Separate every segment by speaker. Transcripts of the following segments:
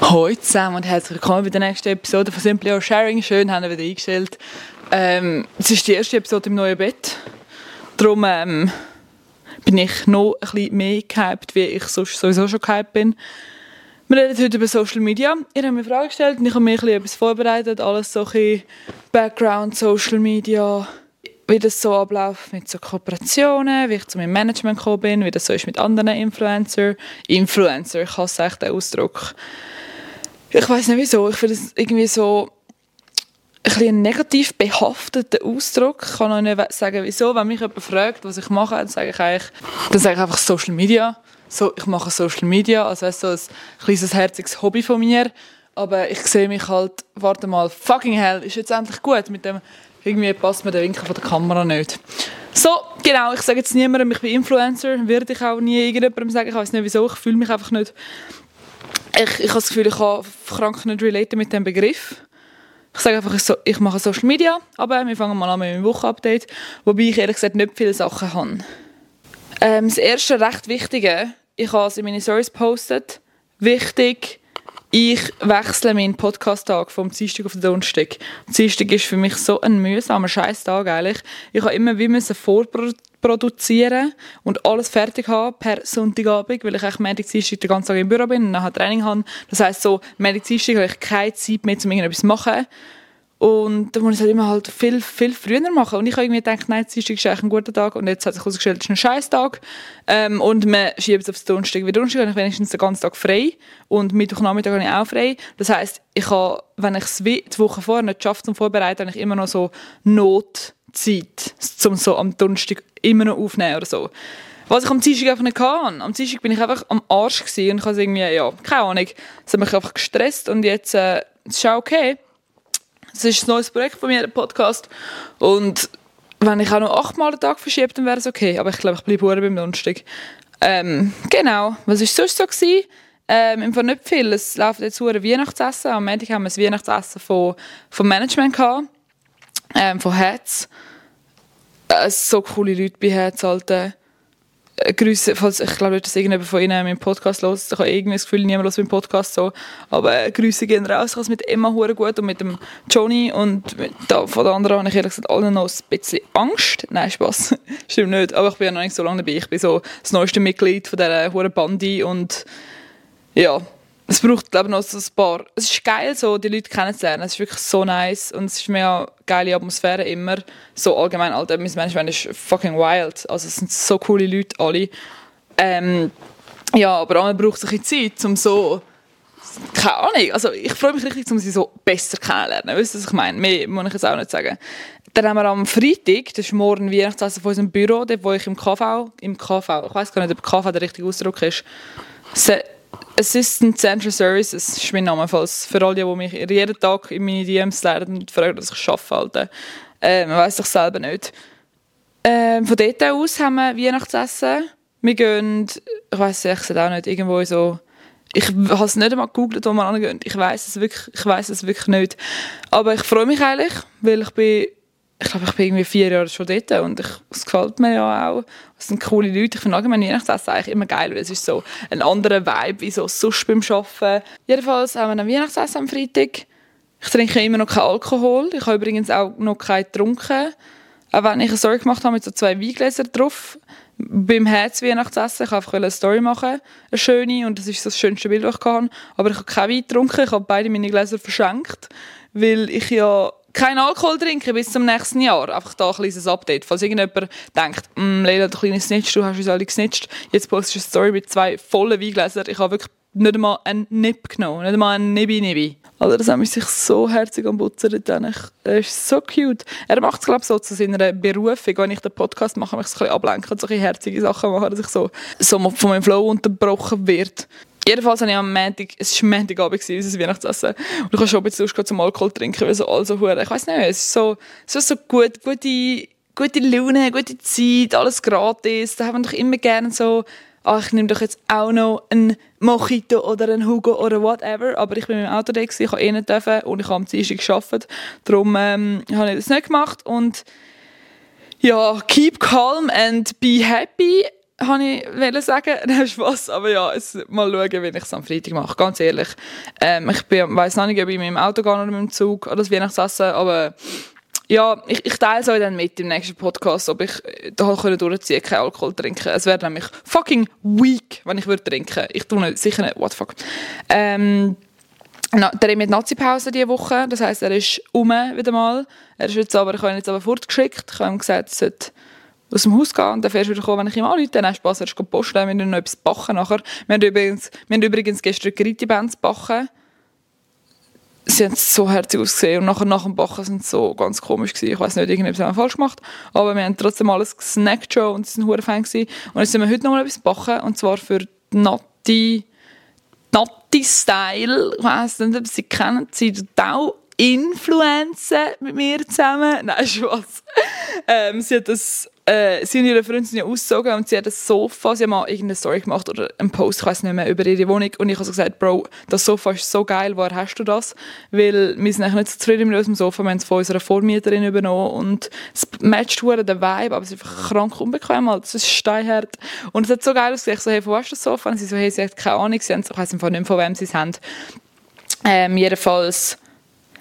Speaker 1: Hallo zusammen und herzlich willkommen bei der nächsten Episode von Simply Or Sharing. Schön, haben wir wieder eingestellt. Ähm, es ist die erste Episode im neuen Bett. Darum ähm, bin ich noch ein bisschen mehr gehypt, wie ich sowieso schon gehypt bin. Wir reden heute über Social Media. Ihr habt mir Fragen gestellt und ich habe mir ein bisschen etwas vorbereitet. Alles so ein Background, Social Media, wie das so abläuft mit so Kooperationen, wie ich zu meinem Management gekommen bin, wie das so ist mit anderen Influencer. Influencer, ich hasse echt den Ausdruck. Ich weiß nicht wieso, ich finde es irgendwie so ein bisschen negativ behafteter Ausdruck. Ich kann auch nicht sagen, wieso. Wenn mich jemand fragt, was ich mache, dann sage ich eigentlich, dann sage ich einfach Social Media. So, ich mache Social Media, also weißt, so ein kleines herziges Hobby von mir. Aber ich sehe mich halt, warte mal, fucking hell, ist jetzt endlich gut mit dem, irgendwie passt mir der Winkel von der Kamera nicht. So, genau, ich sage jetzt niemandem, ich bin Influencer, würde ich auch nie irgendjemandem sagen, ich weiß nicht wieso, ich fühle mich einfach nicht, ich, ich habe das Gefühl, ich kann krank nicht relaten mit dem Begriff. Ich sage einfach, ich mache Social Media, aber wir fangen mal an mit meinem Wochenupdate, wobei ich ehrlich gesagt nicht viele Sachen habe. Ähm, das erste recht Wichtige, ich habe es in meine Stories gepostet. Wichtig, ich wechsle meinen Podcast-Tag vom Dienstag auf den Donnerstag. Dienstag ist für mich so ein mühsamer Scheiß-Tag eigentlich. Ich habe immer wie müssen vorproduzieren und alles fertig haben per Sonntagabend, weil ich eigentlich Montag, den ganzen Tag im Büro bin und nachher Training habe. Das heisst so, Montag, habe ich keine Zeit mehr, um irgendetwas zu machen. Und da muss ich halt immer halt viel, viel früher machen. Und ich habe irgendwie gedacht, nein, Dienstag ist eigentlich ein guter Tag. Und jetzt hat sich herausgestellt, es ist ein scheiß Tag. Ähm, und man schiebt es aufs Donnerstag. Weil Donnerstag habe ich wenigstens den ganzen Tag frei. Und Mittwochnachmittag habe ich auch frei. Das heisst, ich habe, wenn ich es die Woche vorher nicht schaffe zum Vorbereiten, habe ich immer noch so Notzeit, um so am Donnerstag immer noch aufnehmen oder so. Was ich am Dienstag einfach nicht kann. Am Dienstag bin ich einfach am Arsch gewesen und ich habe irgendwie, ja, keine Ahnung, es hat mich einfach gestresst und jetzt äh, es ist auch okay. Das ist ein neues Projekt von mir, der Podcast. Und wenn ich auch noch achtmal am Tag verschiebe, dann wäre es okay. Aber ich glaube, ich bleibe beim Donnerstag. Ähm, genau. Was war sonst so? Gewesen? Ähm, Im Fall nicht viel. Es läuft jetzt ein Weihnachtsessen. Am Montag haben wir ein Weihnachtsessen vom Management gehabt. Ähm, von Herz. Äh, so coole Leute bei Herz, Alter. Äh, Grüße, falls ich glaube nicht, dass irgendjemand von Ihnen meinen Podcast los. Ich habe irgendwie das Gefühl, niemand los meinen Podcast so. Aber äh, Grüße gehen raus. Ich es mit Emma hure gut und mit dem Johnny und mit, da, von den anderen habe ich ehrlich gesagt allen noch ein bisschen Angst. Nein, Spaß. Stimmt nicht. Aber ich bin ja noch nicht so lange dabei. Ich bin so das neueste Mitglied von dieser hure Bandi und ja, es braucht, glaube ich, noch so ein paar. Es ist geil, so die Leute kennenzulernen. Es ist wirklich so nice und es ist mir eine geile Atmosphäre immer. So allgemein, Alter, mein Management ist fucking wild. Also es sind so coole Leute alle. Ähm, ja, aber man braucht sich Zeit, um so keine Ahnung, also ich freue mich richtig, um sie so besser kennenzulernen. Weißt du, was ich meine? Mehr muss ich jetzt auch nicht sagen. Dann haben wir am Freitag, das ist morgen Weihnachtsessen von unserem Büro, dort wo ich im KV, im KV, ich weiß gar nicht, ob KV der richtige Ausdruck ist, Assistant Central Services ist mein Name, falls für alle, die mich jeden Tag in meine DMs lernen und fragen, dass ich arbeite. Äh, man weiß ich selber nicht. Ähm, von dort aus haben wir Weihnachtsessen. Wir gehen, ich weiß es auch nicht, irgendwo so ich habe es nicht einmal gegoogelt, wo wir angehen. Ich weiß es ich weiß es wirklich nicht. Aber ich freue mich eigentlich, weil ich bin ich glaube, ich bin irgendwie vier Jahre schon dort und ich, es gefällt mir ja auch. Es sind coole Leute. Ich finde allgemein Weihnachtsessen eigentlich immer geil, weil es ist so ein anderer Vibe wie so sonst beim Arbeiten. Jedenfalls haben wir ein Weihnachtsessen am Freitag. Ich trinke immer noch keinen Alkohol. Ich habe übrigens auch noch keinen getrunken. Auch wenn ich eine Story gemacht habe mit so zwei Weingläsern drauf. Beim Herz-Weihnachtsessen. Ich wollte einfach eine Story machen, eine schöne, und das ist das schönste Bild, das ich hatte. Aber ich habe keinen Wein getrunken. Ich habe beide meine Gläser verschenkt, weil ich ja kein Alkohol trinken bis zum nächsten Jahr. Einfach da ein kleines Update. Falls irgendjemand denkt, mm, Leila, du kleine Snitch, du hast uns alle gesnitcht. Jetzt postest du eine Story mit zwei vollen Weingläsern. Ich habe wirklich nicht einmal einen Nip genommen. Nicht einmal einen Nibi-Nibi. Also das hat mich sich so herzig am Putzen dann. Er ist so cute. Er macht es, glaube ich, so zu seiner Berufung. Wenn ich den Podcast mache, mich so ein bisschen ablenken und so herzige Sachen machen, dass ich so, so von meinem Flow unterbrochen wird. Jedenfalls habe ich am Montag, es war Montagabend, unser Weihnachtsessen, und ich habe schon ein bisschen Lust zum Alkohol trinken, weil so also ich weiß nicht, es ist so, so, so gut, gute, gute Laune, gute Zeit, alles gratis, da haben wir doch immer gerne so, ach, ich nehme doch jetzt auch noch einen Mojito oder einen Hugo oder whatever, aber ich bin dem Auto da, ich habe eh nicht dürfen und ich habe am Dienstag gearbeitet, darum ähm, habe ich das nicht gemacht und ja, keep calm and be happy habe ich sagen. Nein, Spaß. Aber ja, es, mal schauen, wie ich es am Freitag mache. Ganz ehrlich. Ähm, ich weiß noch nicht, ob ich mit dem Auto gehe oder mit dem Zug oder das Weihnachtsessen, aber ja, ich, ich teile es euch dann mit im nächsten Podcast, ob ich da können durchziehen keinen Alkohol trinken. Es wäre nämlich fucking weak, wenn ich würde trinken. Ich tue nicht, sicher nicht, what the fuck. Ähm, na, der hat Nazi-Pause diese Woche, das heisst, er ist um wieder mal. Er ist jetzt aber, ich habe ihn jetzt aber fortgeschickt. Ich habe ihm gesagt, er sollte aus dem Haus gehen und dann fährst du wieder kommen, wenn ich ihm anrufe. Dann hast du Spass, er ist posten, wir haben noch etwas backen nachher. Wir haben übrigens, wir haben übrigens gestern Griti-Bands backen sie haben so herzig ausgesehen und nachher nach dem Bachen sind sie so ganz komisch gewesen. Ich weiß nicht, irgendetwas haben wir falsch gemacht, aber wir haben trotzdem alles gesnackt schon und sie waren Fan gewesen. Und jetzt sind wir heute noch mal etwas backen und zwar für Natti, Natti Style. Ich weiss nicht, ob Sie kennen, sie auch Influencer mit mir zusammen. Nein, Spaß. ähm, sie hat das äh, sie und ihre Freundin sind ja ausgezogen und sie hat ein Sofa, sie haben mal irgendeine Story gemacht oder einen Post, ich weiß nicht mehr, über ihre Wohnung und ich habe so gesagt, Bro, das Sofa ist so geil, woher hast du das? Weil wir sind eigentlich nicht so zufrieden mit unserem Sofa, wir haben es von unserer Vormieterin übernommen und es matcht den Vibe, aber es ist einfach krank unbequem, halt. es ist steinhart und es hat so geil ausgesehen, ich so, hey, wo hast du das Sofa? Und sie so, hey, sie hat keine Ahnung, sie haben, ich weiß nicht, von wem sie es haben. Ähm, jedenfalls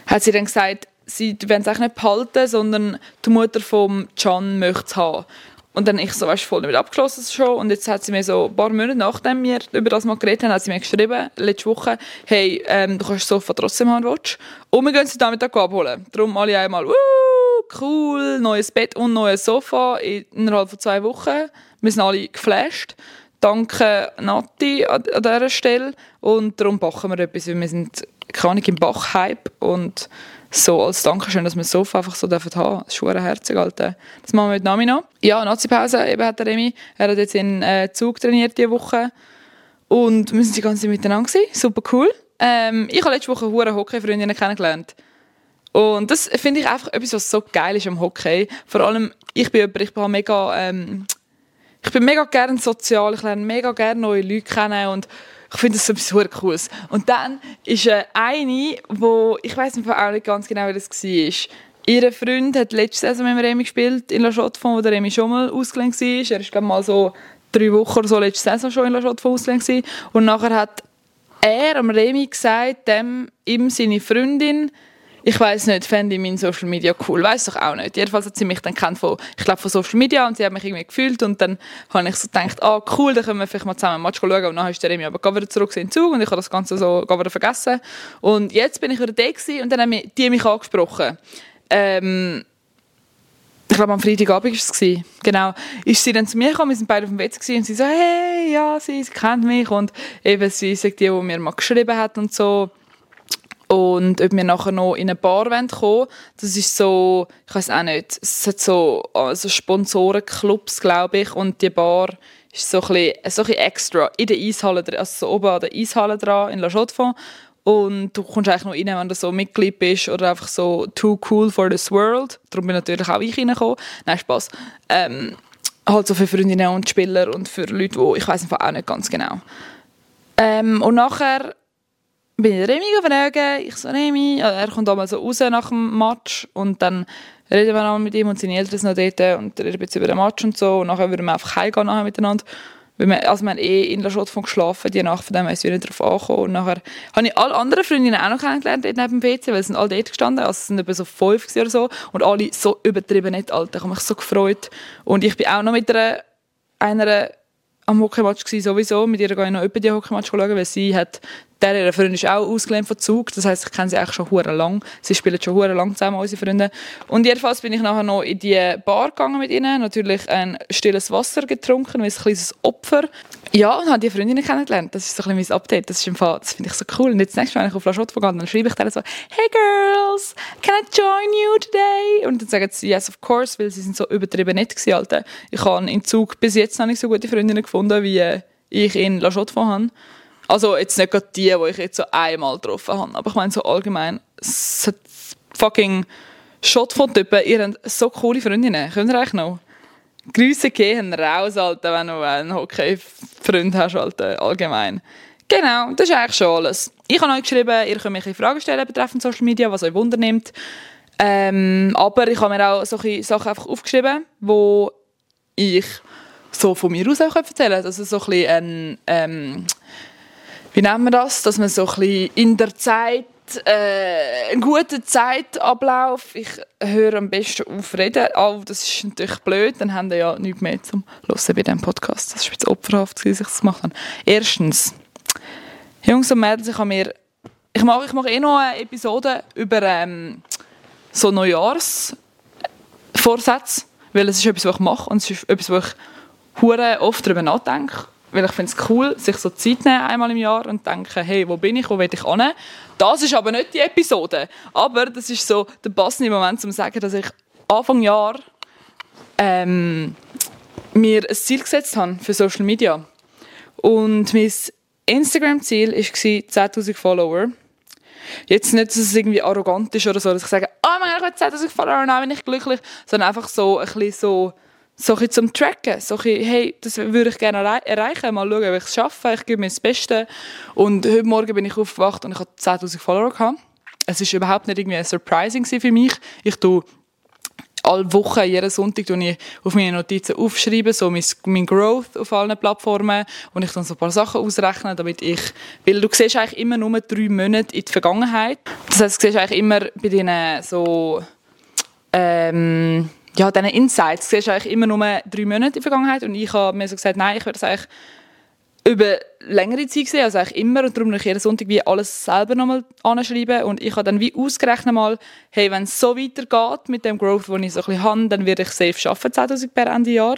Speaker 1: hat sie dann gesagt, sie wollen es eigentlich nicht behalten, sondern die Mutter von Can möchte es haben. Und dann ich so, weißt du, voll damit abgeschlossen schon. Und jetzt hat sie mir so ein paar Monate nachdem wir über das mal geredet haben, hat sie mir geschrieben, letzte Woche, hey, ähm, du kannst das Sofa trotzdem haben, willst. Und wir gehen sie damit abholen. Darum alle einmal, uh, cool, neues Bett und neues Sofa innerhalb von zwei Wochen. Wir sind alle geflasht. Danke Nati an, an dieser Stelle. Und darum backen wir etwas, weil wir sind, keine Ahnung, im Bach-Hype und so als Dankeschön, dass wir das Sofa einfach so dürfen haben. Das ist schon herzig, Alter. Das machen wir mit Nami noch. Ja, Nazi-Pause eben hat der Remy. Er hat jetzt in äh, Zug trainiert diese Woche. Und wir sind die ganze Zeit miteinander gewesen. Super cool. Ähm, ich habe letzte Woche eine Hockey-Freundinnen kennengelernt. Und das finde ich einfach etwas, was so geil ist am Hockey. Vor allem, ich bin jemand, ich bin mega, ähm, ich bin mega gerne sozial, ich lerne mega gerne neue Leute kennen und ich finde das etwas Cooles. Und dann ist äh, eine, wo ich weiß auch nicht ganz genau, wie das war. Ihr Freund hat letzte Saison mit Remy gespielt in La Chaux-de-Fonds, wo der Remy schon mal ausgelehnt war. Er ist glaube mal so drei Wochen oder so letzte Saison schon in La Chaux-de-Fonds ausgelehnt Und nachher hat er am Remy gesagt, dem, ihm seine Freundin, ich weiß nicht, fände ich mein Social Media cool, weiß doch auch nicht. Jedenfalls hat sie mich dann kennt von, ich glaube von Social Media und sie hat mich irgendwie gefühlt und dann habe ich so gedacht, ah cool, dann können wir vielleicht mal zusammen ein Match schauen und dann ist der Remy aber wieder zurück in den Zug und ich habe das Ganze so wieder vergessen und jetzt bin ich wieder da und dann haben die mich angesprochen. Ähm, ich glaube am Freitagabend war es. Genau. Ist sie dann zu mir gekommen, wir sind beide auf dem WC und sie so, hey, ja, sie, sie kennt mich und eben sie sagt die, die mir mal geschrieben hat und so und ob wir nachher noch in eine Bar kommen wollen, das ist so, ich weiß auch nicht, es hat so also Sponsorenclubs, glaube ich, und die Bar ist so ein, bisschen, so ein bisschen extra in der Eishalle, also so oben an der Eishalle dran in La chaux und du kommst eigentlich noch rein, wenn du so Mitglied bist oder einfach so too cool for this world. Darum bin natürlich auch ich reingekommen. Nein, Spaß. Ähm, halt so für Freundinnen und Spieler und für Leute, die ich weiß auch nicht ganz genau. Ähm, und nachher bin ich Remy fragen. Ich so, Remy, er kommt einmal so raus nach dem Match und dann reden wir noch mit ihm und seine Eltern sind noch dort und reden jetzt über den Match und so und nachher würden wir einfach heimgehen miteinander. Weil wir, also wir haben eh in der Schottfond geschlafen, die Nacht, von dem ist wieder darauf angekommen. Und nachher habe ich alle anderen Freundinnen auch noch kennengelernt dort neben dem PC, weil sie sind alle dort gestanden, also es sind etwa so fünf oder so und alle so übertrieben nett, Alter. Ich habe mich so gefreut. Und ich bin auch noch mit einer, einer am Hockeymatch sowieso. Mit ihr gehe ich noch über die Hockeymatch schauen, weil sie hat der ihre Freundin ist auch ausgelernt von Zug. Das heisst, ich kenne sie eigentlich schon hure lang. Sie spielen schon hure lang zusammen, unsere Freunde. Und jedenfalls bin ich nachher noch in die Bar gegangen mit ihnen. Natürlich ein stilles Wasser getrunken, wie ein kleines Opfer. Ja, und habe die Freundinnen kennengelernt. Das ist so ein bisschen mein Update. Das, das finde ich so cool. Und jetzt nächstes Mal, wenn ich auf La Chotte gehe, dann schreibe ich denen so, hey girls, can I join you today? Und dann sagen sie, yes, of course, weil sie sind so übertrieben nett gewesen, Alter. Ich habe in Zug bis jetzt noch nicht so gute Freundinnen gefunden, wie ich in La Chotte habe. Also jetzt nicht gerade die, die ich jetzt so einmal getroffen habe, aber ich meine so allgemein, es hat fucking Shot von Typen, ihr habt so coole Freundinnen, könnt ihr eigentlich noch? Grüße gehen raus, Alter, wenn du einen Hockey-Freund hast, Alter, allgemein. Genau, das ist eigentlich schon alles. Ich habe euch geschrieben, ihr könnt mich Fragen stellen betreffend Social Media, was euch Wunder nimmt. Ähm, aber ich habe mir auch solche Sachen einfach aufgeschrieben, wo ich so von mir aus auch erzählen Also so ein bisschen ein, ähm, wie nennen wir das? Dass man so ein bisschen in der Zeit äh, einen guten Zeitablauf. Ich höre am besten auf reden. Oh, das ist natürlich blöd, dann haben wir ja nichts mehr zum Hören bei diesem Podcast. Das war jetzt opferhaft, dass ich das gemacht habe. Erstens, Jungs und Mädels, ich habe mir ich mache, ich mache eh noch eine Episode über ähm, so Neujahrsvorsätze, weil es ist etwas, was ich mache und es ist etwas, wo ich oft darüber nachdenke, weil ich finde es cool, sich so Zeit nehmen einmal im Jahr und denken, hey, wo bin ich, wo will ich hin? Das ist aber nicht die Episode, aber das ist so der passende Moment, um zu sagen, dass ich Anfang Jahr ähm, mir ein Ziel gesetzt habe für Social Media. Und mein Instagram-Ziel war 10'000 Follower. Jetzt nicht, dass es irgendwie arrogant ist oder so, dass ich sage, oh mein Gott, ich habe 10'000 Follower dann bin ich glücklich, sondern einfach so ein bisschen so, so ein zum Tracken. So ein hey, das würde ich gerne erreichen, mal schauen, wie ich es schaffe, ich gebe mir das Beste. Und heute Morgen bin ich aufgewacht und ich hatte 10'000 Follower gehabt. Es war überhaupt nicht irgendwie surprising für mich. Ich tue alle Wochen, jeden Sonntag, tue ich auf meine Notizen aufschreiben, so mein, mein Growth auf allen Plattformen und ich dann so ein paar Sachen ausrechnen, damit ich, weil du siehst eigentlich immer nur drei Monate in die Vergangenheit. Das heißt, du siehst eigentlich immer bei diesen so, ähm, ja, diesen Insights, du siehst eigentlich immer nur drei Monate in die Vergangenheit und ich habe mir so gesagt, nein, ich würde das eigentlich über längere Zeit gesehen, also eigentlich immer und darum ich jeden Sonntag wie alles selber nochmal anschreiben und ich habe dann wie ausgerechnet mal, hey, wenn es so weitergeht mit dem Growth, den ich so ein bisschen habe, dann werde ich safe schaffen 2000 per Ende Jahr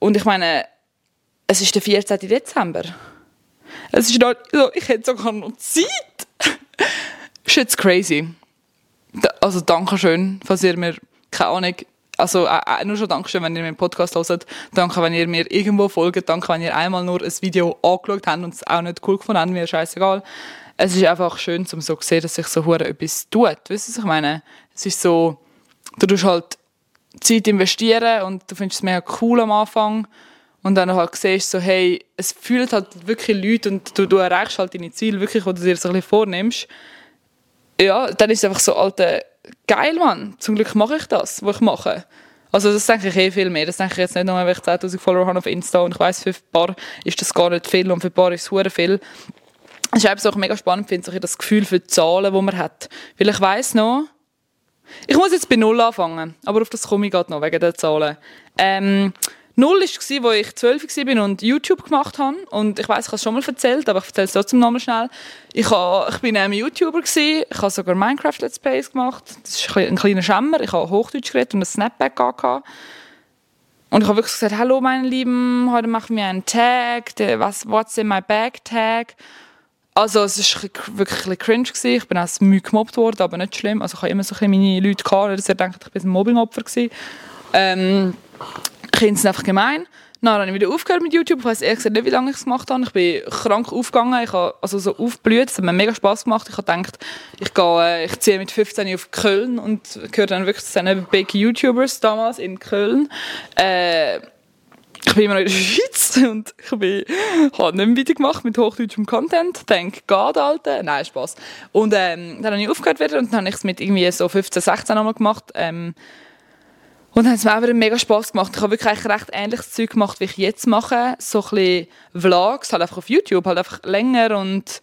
Speaker 1: und ich meine, es ist der 14. Dezember. Es ist noch, also ich hätte sogar noch Zeit. ist jetzt crazy. Also danke schön, falls ihr mir, keine Ahnung, also äh, äh, nur schon Dankeschön, wenn ihr meinen Podcast hört. Danke, wenn ihr mir irgendwo folgt. Danke, wenn ihr einmal nur ein Video angeschaut habt und es auch nicht cool gefunden habt. Mir scheißegal. Es ist einfach schön, um so zu sehen, dass sich so hure etwas tut. Weißt du, was ich meine? Es ist so, du tust halt Zeit investieren und du findest es mega cool am Anfang. Und dann halt siehst so, hey, es fühlt halt wirklich Leute und du, du erreichst halt deine Ziele wirklich, die du dir so ein bisschen vornimmst. Ja, dann ist es einfach so, alte geil, Mann, zum Glück mache ich das, was ich mache. Also das denke ich eh viel mehr. Das denke ich jetzt nicht nur, weil ich 10'000 Follower habe auf Insta und ich weiß für ein paar ist das gar nicht viel und für ein paar ist es sehr viel. Es ist einfach auch mega spannend, finde ich, das Gefühl für die Zahlen, die man hat. Weil ich weiß noch, ich muss jetzt bei Null anfangen, aber auf das komme ich gerade noch, wegen der Zahlen. Ähm, Null war, wo ich 12 war und YouTube gemacht habe. Und ich weiß, ich habe es schon mal erzählt, aber ich erzähle es trotzdem nochmal schnell. Ich, habe, ich bin ein YouTuber, gewesen. ich habe sogar Minecraft Let's Plays gemacht. Das ist ein kleiner Schämmer. Ich habe Hochdeutsch geredet und ein Snapback gehabt. Und ich habe wirklich gesagt, hallo meine Lieben, heute machen wir einen Tag, der, was, what's in my bag Tag. Also es war wirklich ein bisschen cringe. Gewesen. Ich bin als Mühe gemobbt worden, aber nicht schlimm. Also ich habe immer so ein meine Leute gehabt, dass ihr denkt, ich bin ein Mobbingopfer gewesen. Ähm, ich finde es einfach gemein. Dann habe ich wieder aufgehört mit YouTube. Ich weiß ehrlich gesagt nicht, wie lange ich es gemacht habe. Ich bin krank aufgegangen. Ich habe also so aufgeblüht. Es hat mir mega Spass gemacht. Ich habe gedacht, ich, gehe, äh, ich ziehe mit 15 auf Köln und gehöre dann wirklich zu den big YouTubers damals in Köln. Äh, ich bin immer noch in der Schweiz und ich bin, habe nicht mehr weitergemacht mit hochdeutschem Content. Thank God, Alter. Nein, Spaß. Und ähm, dann habe ich aufgehört wieder und dann habe ich es mit irgendwie so 15, 16 nochmal gemacht. Ähm, und dann hat es mir auch wieder mega Spass gemacht. Ich habe wirklich recht ähnliches Zeug gemacht, wie ich jetzt mache. So ein bisschen Vlogs, halt einfach auf YouTube, halt einfach länger und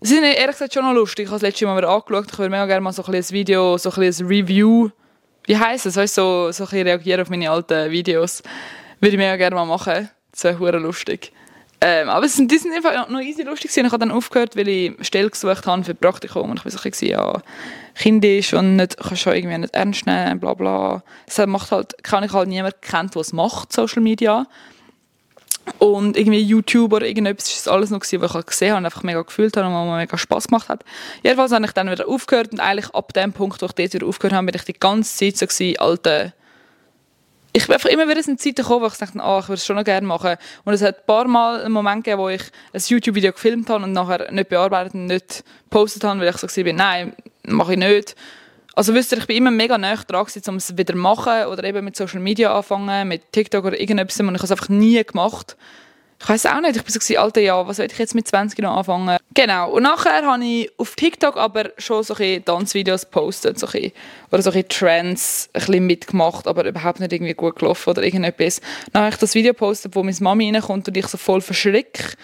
Speaker 1: es ist ehrlich gesagt schon noch lustig. Ich habe das letzte Mal wieder angeschaut. Ich würde mega gerne mal so ein, ein Video, so ein, ein Review, wie heisst es, weißt, so, so ein reagieren auf meine alten Videos. Würde ich mega gerne mal machen. Das wäre lustig. Ähm, aber es sind, die sind einfach noch easy lustig gewesen. Ich habe dann aufgehört, weil ich Stelle gesucht habe für Praktikum und ich war so ein bisschen, ja, kindisch und nicht, kannst schon irgendwie nicht ernst nehmen, bla bla. Das macht halt, kann ich halt niemand kennt, was macht, Social Media. Und irgendwie YouTube oder irgendetwas ist alles noch gewesen, was ich halt gesehen habe und einfach mega gefühlt habe und mir mega Spass gemacht hat. Jedenfalls habe ich dann wieder aufgehört und eigentlich ab dem Punkt, wo ich dort wieder aufgehört habe, bin ich die ganze Zeit so gewesen, alte ich bin einfach immer wieder in Zeiten gekommen, wo ich dachte, oh, ich würde es schon noch gerne machen. Und es hat ein paar Mal einen Moment gegeben, wo ich ein YouTube-Video gefilmt habe und nachher nicht bearbeitet und nicht gepostet habe, weil ich so war, nein, mache ich nicht. Also wisst ihr, ich bin immer mega nah dran um es wieder zu machen oder eben mit Social Media anfangen, mit TikTok oder irgendetwas und ich habe es einfach nie gemacht. Ich weiß auch nicht, ich bin so Alter, ja, was soll ich jetzt mit 20 noch anfangen? Genau, und nachher habe ich auf TikTok aber schon so Tanzvideos gepostet, so oder so Trends ein bisschen mitgemacht, aber überhaupt nicht irgendwie gut gelaufen oder irgendetwas. Dann habe ich das Video gepostet, wo meine Mami reinkommt und ich so voll verschrecke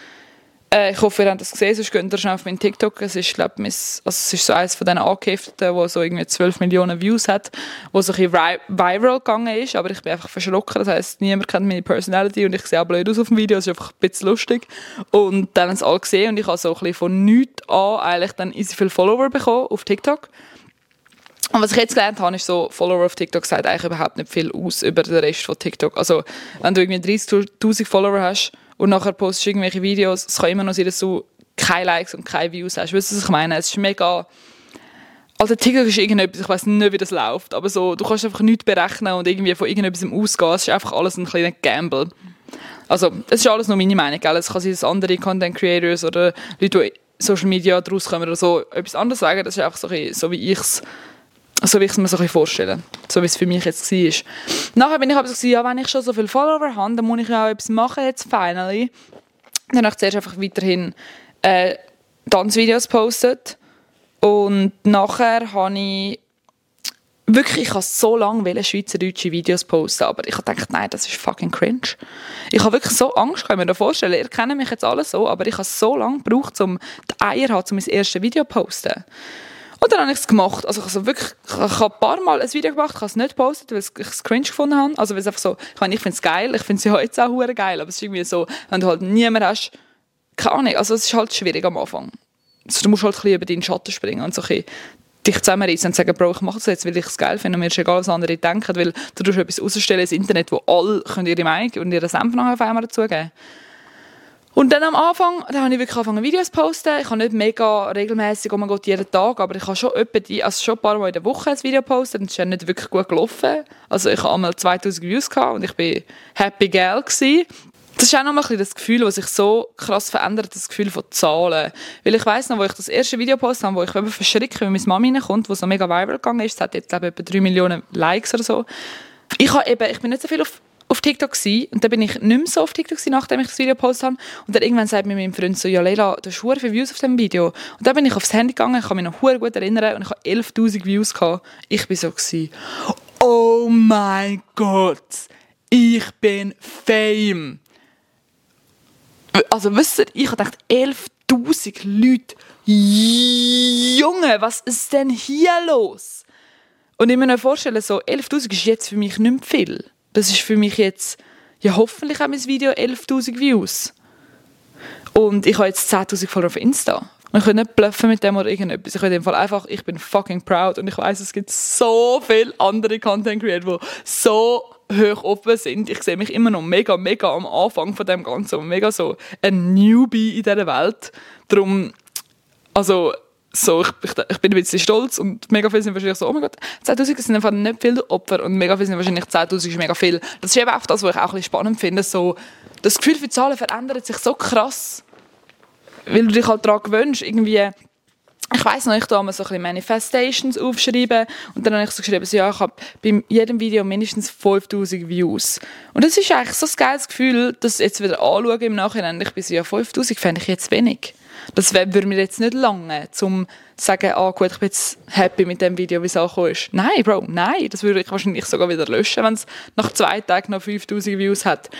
Speaker 1: äh, ich hoffe, ihr habt das gesehen, sonst könnt ihr schon auf meinen TikTok. Es ist, glaub, mein, also es ist so eines von diesen Angehefteten, wo so irgendwie 12 Millionen Views hat, wo so ein bisschen viral gegangen ist, aber ich bin einfach verschrocken, das heisst, niemand kennt meine Personality und ich sehe auch blöd aus auf dem Video, es ist einfach ein bisschen lustig. Und dann haben sie alle gesehen und ich habe so ein bisschen von nichts an eigentlich dann easy viele Follower bekommen auf TikTok. Und was ich jetzt gelernt habe, ist so, Follower auf TikTok sagt eigentlich überhaupt nicht viel aus über den Rest von TikTok. Also, wenn du irgendwie 30'000 Follower hast, und nachher postest du irgendwelche Videos, es kann immer noch sein, dass du keine Likes und keine Views hast. Weißt du, was ich meine? Es ist mega... Also TikTok ist irgendetwas, ich weiß nicht, wie das läuft, aber so, du kannst einfach nichts berechnen und irgendwie von irgendetwas ausgehen. Es ist einfach alles ein kleiner Gamble. Also, es ist alles nur meine Meinung, gell? Es kann sein, dass andere Content Creators oder Leute, die Social Media daraus kommen oder so, etwas anderes sagen. Das ist einfach so, so wie ich es so wie ich es mir so vorstellen so wie es für mich jetzt war. Nachher bin ich aber so, ja, wenn ich schon so viele Follower habe, dann muss ich ja auch etwas machen jetzt, finally. Dann habe ich zuerst einfach weiterhin äh, Tanzvideos gepostet und nachher habe ich wirklich, ich habe so lange schweizerdeutsche Videos posten, aber ich habe gedacht, nein, das ist fucking cringe. Ich habe wirklich so Angst, kann ich mir das vorstellen. Ihr kennt mich jetzt alle so, aber ich habe so lange gebraucht, um die Eier haben, um mein erstes Video zu posten. Und dann habe ich es gemacht. Also ich, also wirklich, ich habe ein paar Mal ein Video gemacht, ich habe es nicht gepostet, weil ich es cringe gefunden habe. Also weil es einfach so, ich meine, ich finde es geil, ich finde es ja jetzt auch geil, aber es ist irgendwie so, wenn du halt niemand hast, keine Ahnung, also es ist halt schwierig am Anfang. Also du musst halt ein bisschen über deinen Schatten springen und so ein dich zusammenreißen und sagen, Bro, ich mache das jetzt, weil ich es geil finde und mir ist egal, was andere denken, weil du tust etwas rausstellen ins Internet, wo alle ihre Meinung und ihre Senf nachher auf einmal dazugeben und dann am Anfang, da habe ich wirklich angefangen Videos zu posten. Ich habe nicht mega regelmäßig, oh mein Gott, jeden Tag, aber ich habe schon etwa also schon ein paar Mal in der Woche ein Video gepostet und es ist nicht wirklich gut gelaufen. Also ich habe einmal 2000 Views gehabt und ich bin happy girl gewesen. Das ist auch noch mal das Gefühl, was sich so krass verändert, das Gefühl von Zahlen. Weil ich weiss noch, wo ich das erste Video postet habe, wo ich eben verschrecke, wenn meine Mami reinkommt, wo so mega viral gegangen ist, es hat jetzt, glaube ich, etwa 3 Millionen Likes oder so. Ich, habe eben, ich bin nicht so viel auf auf TikTok gewesen, und dann bin ich nicht mehr so auf TikTok gewesen, nachdem ich das Video gepostet habe. Und dann irgendwann sagt mir mein Freund so, ja Leila, du hast viele Views auf diesem Video. Und dann bin ich aufs Handy gegangen, ich kann mich noch gut erinnern und ich habe 11'000 Views gehabt. Ich bin so gewesen, oh mein Gott, ich bin Fame. Also wisst ihr, ich gedacht, 11'000 Leute, Junge, was ist denn hier los? Und ich mir vorstellen, so 11'000 ist jetzt für mich nicht mehr viel. Das ist für mich jetzt, ja hoffentlich haben mein Video 11'000 Views. Und ich habe jetzt 10'000 Follower auf Insta. Ich kann nicht bluffen mit dem oder irgendetwas. Ich will in dem Fall einfach, ich bin fucking proud. Und ich weiß, es gibt so viele andere Content Creator, die so hoch offen sind. Ich sehe mich immer noch mega, mega am Anfang von dem Ganzen. Und mega so ein Newbie in dieser Welt. Darum, also, so, ich, ich, ich, bin ein bisschen stolz und mega viele sind wahrscheinlich so, oh mein Gott, 10'000 sind einfach nicht viele Opfer und mega viele sind wahrscheinlich 10'000 ist mega viel. Das ist eben auch das, was ich auch ein bisschen spannend finde, so, das Gefühl für Zahlen verändert sich so krass, weil du dich halt daran gewöhnst, irgendwie, ich weiss noch, ich da mal so ein Manifestations aufschreiben und dann habe ich so geschrieben, so, ja, ich habe bei jedem Video mindestens 5000 Views. Und das ist eigentlich so ein geiles Gefühl, das jetzt wieder anschauen im Nachhinein, ich bin so, ja, 5000 fände ich jetzt wenig. Das würde mir jetzt nicht lange, um zu sagen, ah gut, ich bin jetzt happy mit dem Video, wie es angekommen ist. Nein, Bro, nein. Das würde ich wahrscheinlich sogar wieder löschen, wenn es nach zwei Tagen noch 5000 Views hat.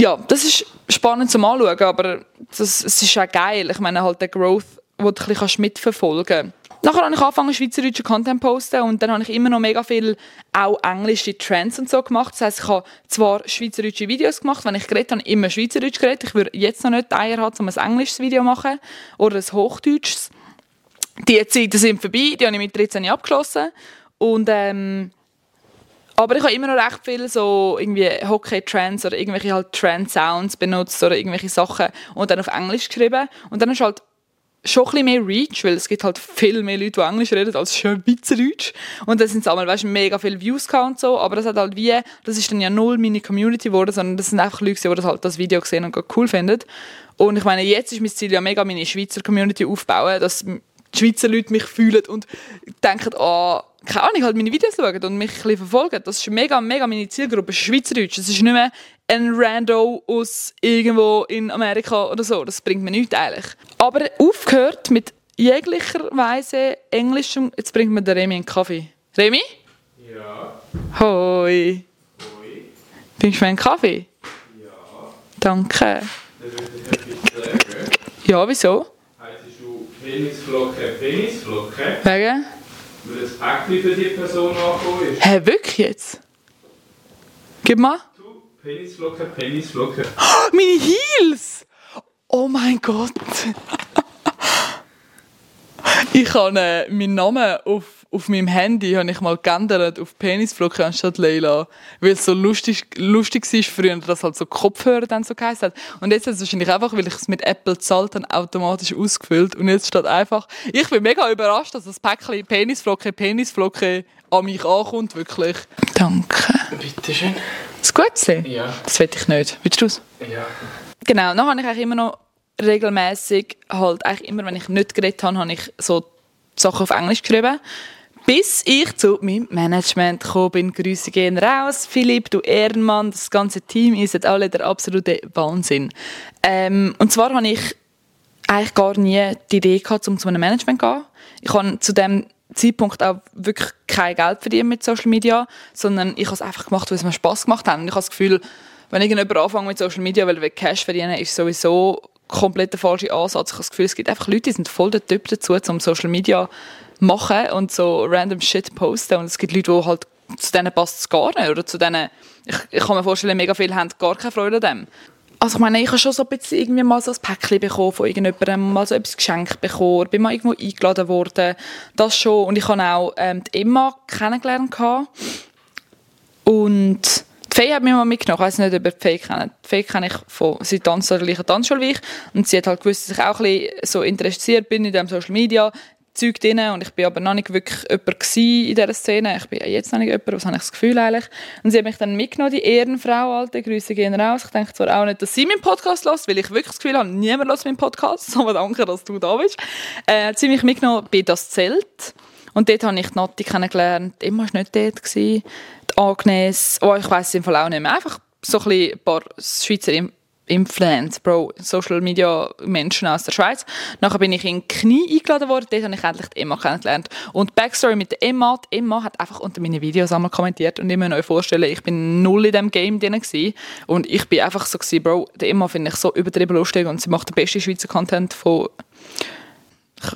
Speaker 1: Ja, das ist spannend zum Anschauen, aber das, es ist auch geil. Ich meine, halt der Growth, den du ein bisschen mitverfolgen kannst. Nachher habe ich angefangen, schweizerdeutschen Content zu posten und dann habe ich immer noch mega viel auch englische Trends und so gemacht. Das heisst, ich habe zwar schweizerdeutsche Videos gemacht, wenn ich geredet habe, immer Schweizerdeutsch geredet. Ich würde jetzt noch nicht die Eier haben, um ein englisches Video zu machen oder ein hochdeutsches. Die Zeiten sind vorbei, die habe ich mit 13 abgeschlossen und ähm, aber ich habe immer noch recht viel so irgendwie Hockey-Trends oder irgendwelche halt Trend-Sounds benutzt oder irgendwelche Sachen und dann auf Englisch geschrieben. Und dann ist halt schon ein bisschen mehr Reach, weil es gibt halt viel mehr Leute, die Englisch reden als Schweizerdeutsch. Und dann sind es einmal, weißt mega viele Views und so, aber das hat halt wie, das ist dann ja null meine Community geworden, sondern das sind einfach Leute, die das halt das Video gesehen und cool finden. Und ich meine, jetzt ist mein Ziel ja mega meine Schweizer Community aufbauen, dass die Schweizer Leute mich fühlen und denken, oh, keine Ahnung, halt meine Videos schauen und mich ein bisschen verfolgen. Das ist mega, mega meine Zielgruppe, Schweizerdeutsch. Es ist nicht mehr ein Rando aus irgendwo in Amerika oder so. Das bringt mir nichts eigentlich. Aber aufgehört mit jeglicher Weise englischem... Jetzt bringt mir der Remi einen Kaffee. Remi?
Speaker 2: Ja.
Speaker 1: Hoi.
Speaker 2: Hoi.
Speaker 1: Bringst du mir einen Kaffee?
Speaker 2: Ja.
Speaker 1: Danke.
Speaker 2: Dann würde ich etwas sagen.
Speaker 1: Ja, wieso?
Speaker 2: Heisst du Penisflocke, Penisflocke?
Speaker 1: Wegen?
Speaker 2: Weil das Päckchen für die Person angekommen ist.
Speaker 1: Hä, wirklich jetzt? Gib mal.
Speaker 2: Penisflocke, Penisflocke.
Speaker 1: Oh, meine Heels! Oh mein Gott. ich habe äh, meinen Namen auf, auf meinem Handy habe ich mal geändert auf Penisflocke anstatt Leila, weil es so lustig, lustig war früher, dass halt so Kopfhörer dann so geheißen hat. Und jetzt ist es wahrscheinlich einfach, weil ich es mit Apple zahlt, dann automatisch ausgefüllt. Und jetzt steht einfach, ich bin mega überrascht, dass das Päckchen Penisflocke, Penisflocke an mich ankommt, wirklich. Danke.
Speaker 2: Bitteschön.
Speaker 1: Das Gutste?
Speaker 2: Ja.
Speaker 1: Das will ich nicht. Willst du es?
Speaker 2: Ja.
Speaker 1: Genau, dann habe ich eigentlich immer noch regelmäßig halt eigentlich immer, wenn ich nicht geredet habe, habe ich so Sachen auf Englisch geschrieben. Bis ich zu meinem Management gekommen bin. Grüße gehen raus. Philipp, du Ehrenmann, das ganze Team, ihr seid alle der absolute Wahnsinn. Ähm, und zwar habe ich eigentlich gar nie die Idee gehabt, um zu einem Management zu gehen. Ich habe zu dem Zeitpunkt auch wirklich kein Geld verdient mit Social Media, sondern ich habe es einfach gemacht, weil es mir Spass gemacht hat. Und ich habe das Gefühl, wenn irgendjemand anfängt mit Social Media, weil er Cash verdienen ist sowieso komplett der falsche Ansatz. Ich habe das Gefühl, es gibt einfach Leute, die sind voll der Typ dazu, um Social Media machen und so random Shit posten. Und es gibt Leute, die halt zu denen passt es gar nicht. Oder zu denen, ich, ich kann mir vorstellen, mega viele haben gar keine Freude an dem. Also ich meine, ich habe schon so ein bisschen irgendwie mal so ein Päckchen bekommen von irgendjemandem, mal so etwas geschenkt bekommen, bin mal irgendwo eingeladen worden, das schon. Und ich habe auch ähm, die Emma kennengelernt und die Fee hat mich mal mitgenommen. Ich weiß nicht, ob ihr die Fee kennt. Die Fee kenne ich von, sie tanzt an der gleichen Tanzschule wie ich. Und sie hat halt gewusst, dass ich auch ein bisschen so interessiert bin in dem Social Media. Zeug drin und ich bin aber noch nicht wirklich jemand in dieser Szene. Ich bin jetzt noch nicht jemand, was habe ich das Gefühl eigentlich. Und sie hat mich dann mitgenommen, die Ehrenfrau, alte Grüße gehen raus. Ich denke zwar auch nicht, dass sie meinen Podcast hört, weil ich wirklich das Gefühl habe, niemand hört meinen Podcast, aber danke, dass du da bist. Äh, hat sie mich mitgenommen bei das Zelt und dort habe ich die Nati kennengelernt. Immer war nicht dort. Gewesen. Die Agnes, oh, ich weiss es im Fall auch nicht mehr. Einfach so ein, ein paar Schweizer Influence, Bro, Social Media Menschen aus der Schweiz. Nachher bin ich in Knie eingeladen worden, dort habe ich endlich die Emma kennengelernt. Und Backstory mit der Emma, die Emma hat einfach unter meine Videos einmal kommentiert und ich muss euch vorstellen, ich bin null in diesem Game drin gewesen. und ich bin einfach so gewesen, Bro, die Emma finde ich so übertrieben lustig und sie macht den besten Schweizer Content von ich,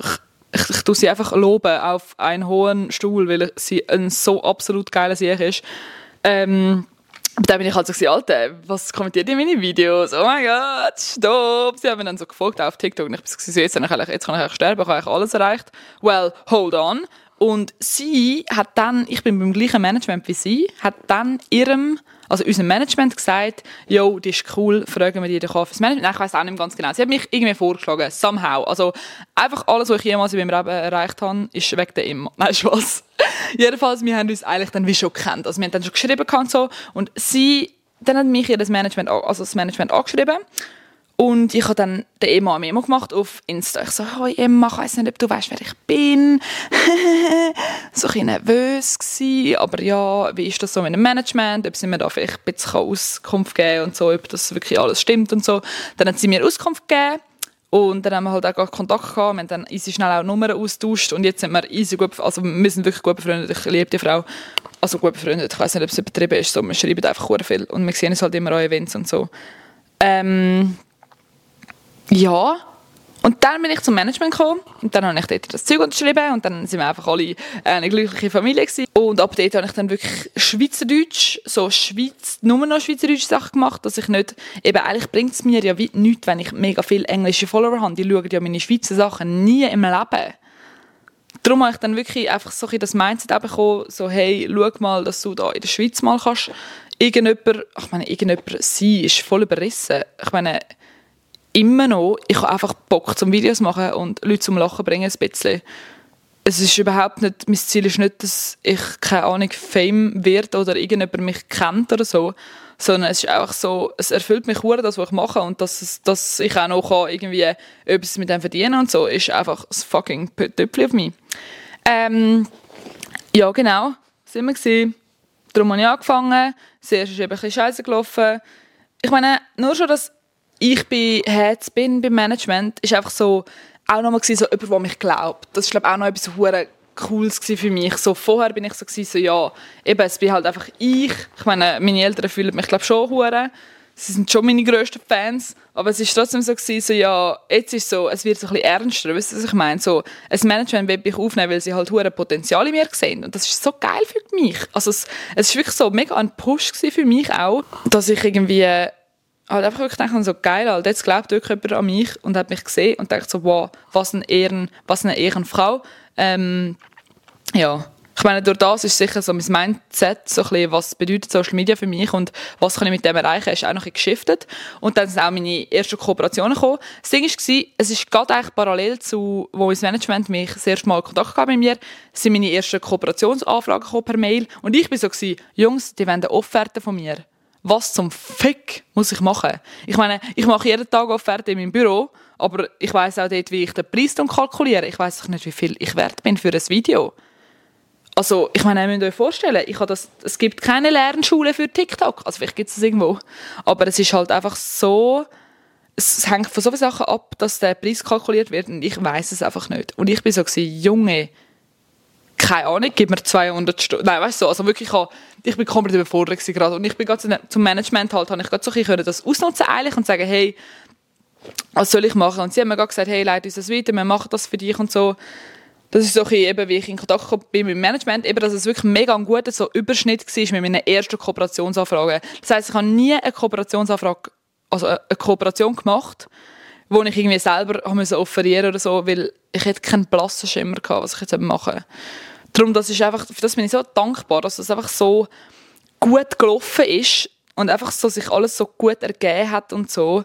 Speaker 1: ich, ich tue sie einfach loben auf einen hohen Stuhl, weil sie ein so absolut geiler Sieg ist. Ähm, und dann bin ich halt so, Alter, was kommentiert ihr meine Videos? Oh mein Gott, stopp! Sie haben mir dann so gefolgt auf TikTok und ich bin so, jetzt, kann ich, jetzt kann ich sterben, ich habe eigentlich alles erreicht. Well, hold on. Und sie hat dann, ich bin beim gleichen Management wie sie, hat dann ihrem, also unserem Management gesagt, yo, die ist cool, fragen wir die doch an fürs Management. Nein, ich weiß auch nicht ganz genau. Sie hat mich irgendwie vorgeschlagen, somehow. Also einfach alles, was ich jemals in meinem Leben erreicht habe, ist wegen der immer. Nein, Spaß. Jedenfalls, wir haben uns eigentlich dann wie schon gekannt. Also wir haben dann schon geschrieben und so. Und sie, dann hat mich ihr das Management, also das Management angeschrieben. Und ich habe dann der Emma Memo gemacht auf Insta. Ich so, hoi Emma, ich weiss nicht, ob du weißt, wer ich bin. so ein bisschen nervös gewesen. Aber ja, wie ist das so mit dem Management? Ob sie mir da vielleicht ein bisschen Auskunft geben und so, ob das wirklich alles stimmt und so. Dann hat sie mir Auskunft gegeben. Und dann haben wir halt auch Kontakt gehabt. Wir haben dann easy schnell auch Nummern austauscht. Und jetzt sind wir easy gut, also wir sind wirklich gut befreundet. Ich liebe die Frau. Also gut befreundet. Ich weiß nicht, ob es übertrieben ist. So, wir schreiben einfach sehr viel. Und wir sehen uns halt immer an Events und so. Ähm, ja. Und dann bin ich zum Management gekommen und dann habe ich dort das Zeug unterschrieben und dann sind wir einfach alle eine glückliche Familie gewesen. Und ab dort habe ich dann wirklich Schweizerdeutsch, so Schweiz, nur noch Schweizerdeutsche Sachen gemacht, dass ich nicht, eben eigentlich bringt es mir ja nichts, wenn ich mega viele englische Follower habe, die schauen ja meine Schweizer Sachen nie im Leben. Darum habe ich dann wirklich einfach so ein das Mindset bekommen, so hey, schau mal, dass du da in der Schweiz mal kannst irgendjemand, ich meine, irgendjemand sein ist voll überrissen. Ich meine, immer noch, ich habe einfach Bock zum Videos machen und Leute zum Lachen bringen ein bisschen. Es ist überhaupt nicht, mein Ziel ist nicht, dass ich, keine Ahnung, Fame wird oder irgendjemand mich kennt oder so, sondern es ist einfach so, es erfüllt mich sehr, das, was ich mache und dass, dass ich auch noch kann, irgendwie etwas mit dem verdienen und so, ist einfach das fucking Töpfchen auf mich. Ähm, ja, genau, sind wir gewesen. Darum habe ich angefangen. Zuerst ist eben ein bisschen scheiße gelaufen ich meine, nur schon, dass ich bei Herz bin, beim Management, ist einfach so, auch nochmal so jemand, der mich glaubt. Das ist, glaube ich, auch noch etwas sehr Cooles für mich. So, vorher bin ich so, gewesen, so ja, eben, es bin halt einfach ich. Ich meine, meine Eltern fühlen mich, glaube schon hure. Sie sind schon meine grössten Fans, aber es ist trotzdem so gewesen, so ja, jetzt ist so, es wird so ein bisschen ernster, weißt du, was ich meine? So, ein Management will mich aufnehmen, weil sie halt hure Potenzial in mir sehen und das ist so geil für mich. Also es, es ist wirklich so mega ein Push für mich auch, dass ich irgendwie halt einfach wirklich denke, so geil, halt, jetzt glaubt wirklich jemand an mich und hat mich gesehen und denkt so, wow, was, ein Ehren, was eine Ehrenfrau. Ähm, ja, ich meine, durch das ist sicher so mein Mindset, so ein bisschen, was bedeutet Social Media für mich und was kann ich mit dem erreichen, ist auch noch ein geschiftet. Und dann sind auch meine ersten Kooperationen gekommen. Das Ding war, es ist gerade eigentlich parallel zu, wo das Management mich das erste Mal Kontakt gab mit mir, sind meine ersten Kooperationsanfragen per Mail. Und ich war so, gewesen, Jungs, die wollen eine Offerte von mir. Was zum Fick muss ich machen? Ich meine, ich mache jeden Tag Offerte in meinem Büro, aber ich weiß auch dort, wie ich den Preis kalkuliere. Ich weiß nicht, wie viel ich wert bin für ein Video. Also, ich meine, ihr müsst euch vorstellen, ich das, es gibt keine Lernschule für TikTok. Also, vielleicht gibt es das irgendwo. Aber es ist halt einfach so, es hängt von so vielen Sachen ab, dass der Preis kalkuliert wird und ich weiß es einfach nicht. Und ich bin so gewesen, Junge, keine Ahnung, gib mir 200 Stunden. Nein, weißt du, also wirklich, ich bin komplett überfordert gerade. Und ich bin gerade zum Management halt, habe ich gerade so ein bisschen das ausnutzen eigentlich und sagen, hey, was soll ich machen? Und sie haben mir gerade gesagt, hey, leite uns das weiter, wir machen das für dich und so das ist so ein eben, wie ich in Kontakt bin mit dem Management, eben, dass es wirklich mega ein guter so Überschnitt war mit meiner ersten Kooperationsanfrage. Das heisst, ich habe nie eine Kooperationsanfrage, also eine Kooperation gemacht, wo ich irgendwie selber offerieren oder so, weil ich hätte keinen blassen Schimmer gehabt, was ich jetzt machen soll. Darum, das ist einfach, für das bin ich so dankbar, dass es einfach so gut gelaufen ist und einfach so sich alles so gut ergeben hat und so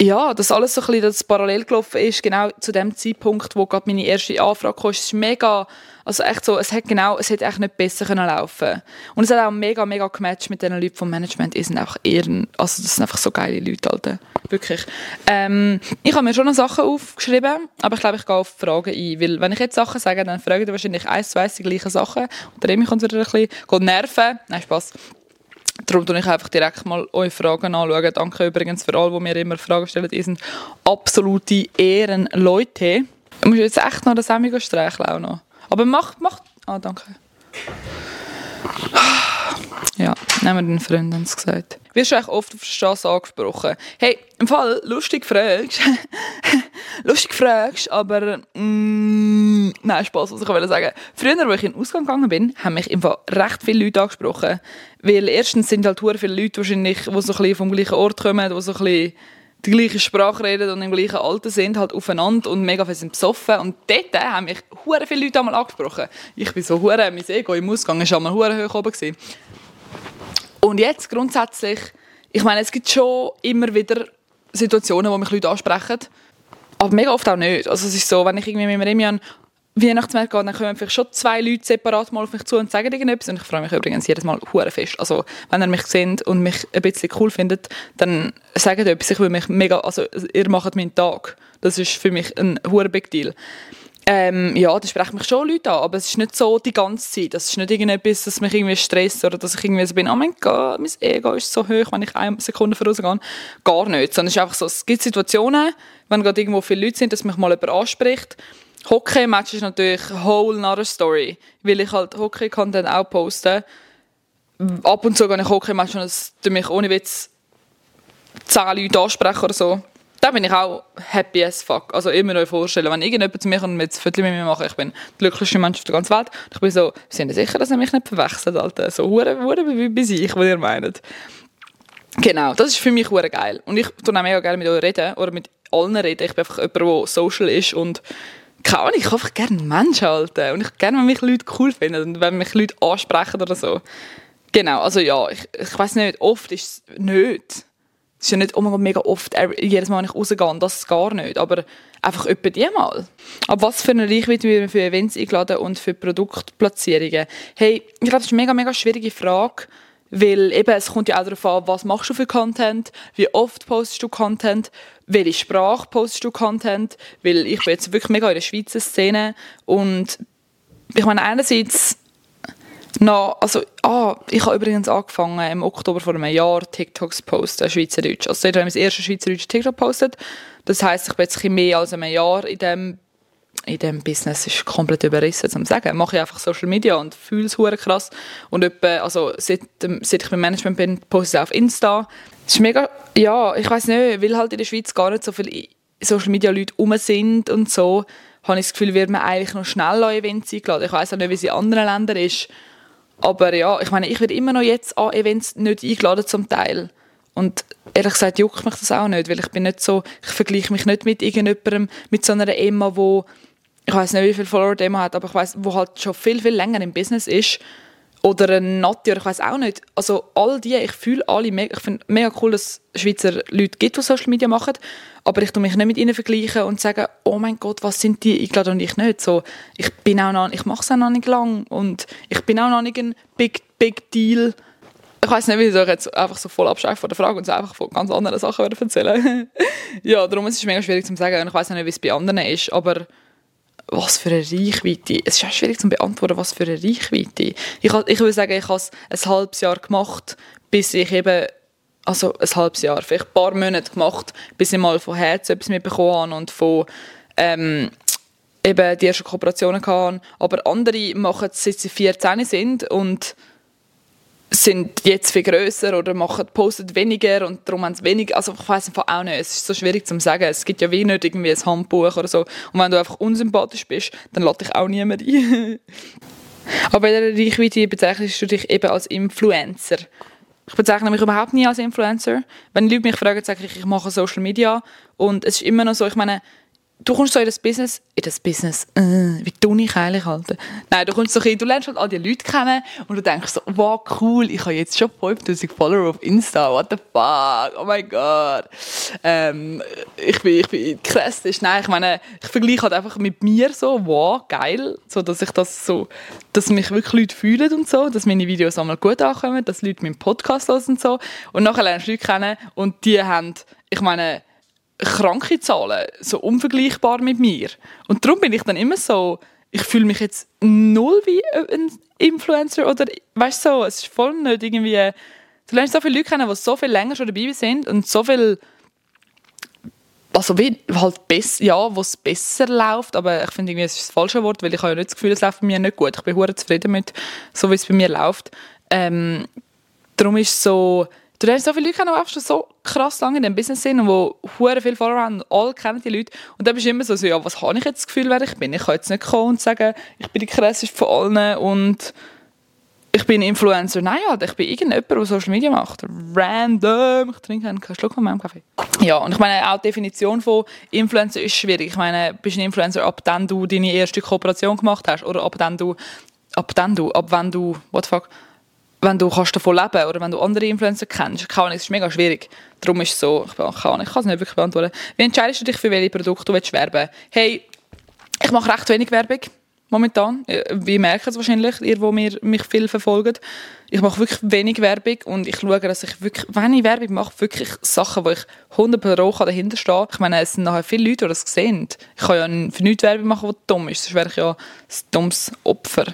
Speaker 1: ja, dass alles so ein bisschen das parallel gelaufen ist, genau zu dem Zeitpunkt, wo gerade meine erste Anfrage kam, ist mega, also echt so, es hätte genau, es hätte echt nicht besser können laufen Und es hat auch mega, mega gematcht mit den Leuten vom Management, die sind einfach ehren, also das sind einfach so geile Leute, Alter. wirklich. Ähm, ich habe mir schon noch Sachen aufgeschrieben, aber ich glaube, ich gehe auf Fragen ein, weil wenn ich jetzt Sachen sage, dann fragen die wahrscheinlich eins, zwei die gleichen Sachen und dann kommt wieder ein bisschen nerven, nein, Spaß. Darum tue ich einfach direkt mal eure Fragen anschauen. Danke übrigens für alle, die mir immer Fragen stellen. Ihr sind absolute Ehrenleute. Ich muss jetzt echt noch das Semi streicheln auch. Aber mach, mach... Ah, danke. Ja, nehmen wir den Freund, sie gesagt. Wirst du oft auf der Straße angesprochen? Hey, im Fall, lustig fragst. lustig fragst, aber... Mm, nein, Spaß, was ich will sagen. Früher, als ich in den Ausgang gegangen bin, haben mich im Fall recht viele Leute angesprochen. Weil erstens sind halt viele Leute wahrscheinlich, die so ein bisschen vom gleichen Ort kommen, die so ein bisschen die gleiche Sprache reden und im gleichen Alter sind, halt aufeinander und mega viel sind besoffen. Und dort haben mich hure viele Leute einmal angesprochen. Ich bin so hure, mein Ego im Ausgang war einmal hure hoch oben. Gewesen. Und jetzt grundsätzlich, ich meine, es gibt schon immer wieder Situationen, wo mich Leute ansprechen, aber mega oft auch nicht. Also es ist so, wenn ich irgendwie mit Remi an Weihnachtsmarkt gehe, dann kommen vielleicht schon zwei Leute separat mal auf mich zu und sagen irgendetwas. Und ich freue mich übrigens jedes Mal hure fest. Also wenn ihr mich seht und mich ein bisschen cool findet, dann sagt etwas. Ich will mich mega, also ihr macht meinen Tag. Das ist für mich ein hure Big Deal. Ähm, ja, da sprechen mich schon Leute an, aber es ist nicht so die ganze Zeit. Das ist nicht irgendetwas, das mich irgendwie stresst oder dass ich irgendwie so bin, oh mein Gott, mein Ego ist so hoch, wenn ich eine Sekunde vorausgehe. Gar nicht. Sondern es ist einfach so, es gibt Situationen, wenn gerade irgendwo viele Leute sind, dass mich mal jemand anspricht. Hockey-Match ist natürlich a whole another story, weil ich halt Hockey-Content auch poste. Ab und zu gehe ich Hockey-Match und es mich ohne Witz zehn Leute ansprechen oder so da bin ich auch happy as fuck. Also immer noch vorstellen, wenn irgendjemand zu mir kommt und mit Viertel mit mir machen, ich bin der glücklichste Mensch auf der ganzen Welt. Ich bin so, sind Sie sicher, dass er mich nicht verwechselt, Alter? So hure, wie bei sich, was ihr meint. Genau, das ist für mich hure geil. Und ich tue auch mega gerne mit euch reden oder mit allen reden. Ich bin einfach jemand, der social ist und Ahnung, ich habe einfach gerne Menschen halten. Und ich gerne, wenn mich Leute cool finden und wenn mich Leute ansprechen oder so. Genau, also ja, ich, ich weiß nicht, oft ist es nicht. Es ist ja nicht Gott, mega oft, jedes Mal, wenn ich rausgehe, das gar nicht. Aber einfach etwa die mal. Ab was für eine Reichweite wird man für Events eingeladen und für Produktplatzierungen? Hey, ich glaube, das ist eine mega, mega schwierige Frage. Weil eben, es kommt ja auch darauf an, was machst du für Content, wie oft postest du Content, welche Sprache postest du Content, weil ich bin jetzt wirklich mega in der Schweizer Szene und ich meine, einerseits No, also, ah, ich habe übrigens angefangen im Oktober vor einem Jahr TikToks posten, Schweizerdeutsch. Also dort habe ich das erste Schweizerdeutsche TikTok gepostet. Das heisst, ich bin jetzt ein mehr als ein Jahr in dem in diesem Business ist komplett überrissen, zum sagen. Mache ich einfach Social Media und fühle es krass. Und etwa, also, seit, seit ich beim Management bin, poste ich auf Insta. Es ist mega, ja, ich weiß nicht, weil halt in der Schweiz gar nicht so viele Social Media Leute rum sind und so, habe ich das Gefühl, wird man eigentlich noch schnell an Events eingeladen. Ich weiß auch nicht, wie es in anderen Ländern ist. Aber ja, ich meine, ich werde immer noch jetzt an Events nicht eingeladen zum Teil. Und ehrlich gesagt juckt mich das auch nicht, weil ich bin nicht so, ich vergleiche mich nicht mit irgendjemandem, mit so einer Emma, wo ich weiß nicht, wie viele Follower der hat, aber ich weiß, wo halt schon viel, viel länger im Business ist. Oder ein Nati, oder ich weiß auch nicht. Also all die, ich fühle alle, ich finde mega cool, dass es Schweizer Leute gibt, die Social Media machen, aber ich tue mich nicht mit ihnen vergleichen und sagen, oh mein Gott, was sind die eingeladen und ich nicht. So, ich bin auch noch, ich mache es auch noch nicht lang und ich bin auch noch nicht ein Big, Big Deal. Ich weiß nicht, wie ich jetzt einfach so voll abschreibe von der Frage und so einfach von ganz anderen Sachen erzählen Ja, darum ist es mega schwierig zu sagen und ich weiß nicht, wie es bei anderen ist, aber was für eine Reichweite. Es ist auch schwierig zu beantworten, was für eine Reichweite. Ich, ich würde sagen, ich habe es ein halbes Jahr gemacht, bis ich eben, also ein halbes Jahr, vielleicht ein paar Monate gemacht, bis ich mal von Herzen etwas mitbekommen habe und von ähm, eben die ersten Kooperationen hatte. Aber andere machen es, seit sie 14 sind und sind jetzt viel größer oder machen, posten weniger und darum haben sie weniger. Also ich weiß auch nicht, es ist so schwierig zu sagen. Es gibt ja wie nicht irgendwie ein Handbuch oder so. Und wenn du einfach unsympathisch bist, dann lädt dich auch niemand ein. Aber in der Reichweite bezeichnest du dich eben als Influencer. Ich bezeichne mich überhaupt nie als Influencer. Wenn Leute mich fragen, sage ich, ich mache Social Media. Und es ist immer noch so, ich meine, du kommst so in das Business, in das Business, äh, wie tue ich eigentlich, Alter? Nein, du kommst so ein, du lernst halt all die Leute kennen und du denkst so, wow, cool, ich habe jetzt schon 5000 Follower auf Insta, what the fuck, oh mein Gott. Ähm, ich bin, ich bin krass, nein, ich meine, ich vergleiche halt einfach mit mir so, wow, geil, so, dass ich das so, dass mich wirklich Leute fühlen und so, dass meine Videos einmal gut ankommen, dass Leute meinen Podcast hören und so und nachher lernst du Leute kennen und die haben, ich meine, kranke Zahlen, so unvergleichbar mit mir. Und darum bin ich dann immer so, ich fühle mich jetzt null wie ein Influencer oder, weißt du, so, es ist voll nicht irgendwie, du lernst so viele Leute kennen, die so viel länger schon dabei sind und so viel, also wie halt besser, ja, wo es besser läuft, aber ich finde irgendwie, es ist das falsche Wort, weil ich habe ja nicht das Gefühl, es läuft bei mir nicht gut. Ich bin hure zufrieden mit, so wie es bei mir läuft. Ähm, darum ist so, Du lernst so viele Leute kennen, die schon so krass lange in dem Business sind und die hure viele Follower haben. Alle kennen die Leute. Und dann bist du immer so, so ja, was habe ich jetzt das Gefühl, wer ich bin? Ich kann jetzt nicht kommen und sagen, ich bin die krasseste von allen und ich bin Influencer. Nein, halt, ich bin irgendjemand, der Social Media macht. Random. Ich trinke einen Schluck von meinem Kaffee. Ja, und ich meine, auch die Definition von Influencer ist schwierig. Ich meine, bist du ein Influencer, ab dann du deine erste Kooperation gemacht hast oder ab dann du, ab dann du, ab wenn du, what the fuck, wenn du kannst davon leben oder wenn du andere Influencer kennst, kann es ist mega schwierig. Darum ist es so, ich kann, ich kann es nicht wirklich beantworten. Wie entscheidest du dich, für welche Produkte du willst werben Hey, ich mache recht wenig Werbung momentan. Wie merken es wahrscheinlich, ihr, die mir, mich viel verfolgt. Ich mache wirklich wenig Werbung und ich schaue, dass ich wirklich, wenn ich Werbung mache, wirklich Sachen, wo ich 100 Pro dahinter stehe. Ich meine, es sind nachher viele Leute, die das sehen. Ich kann ja für nichts Werbung machen, die dumm ist, sonst wäre ich ja ein dummes Opfer.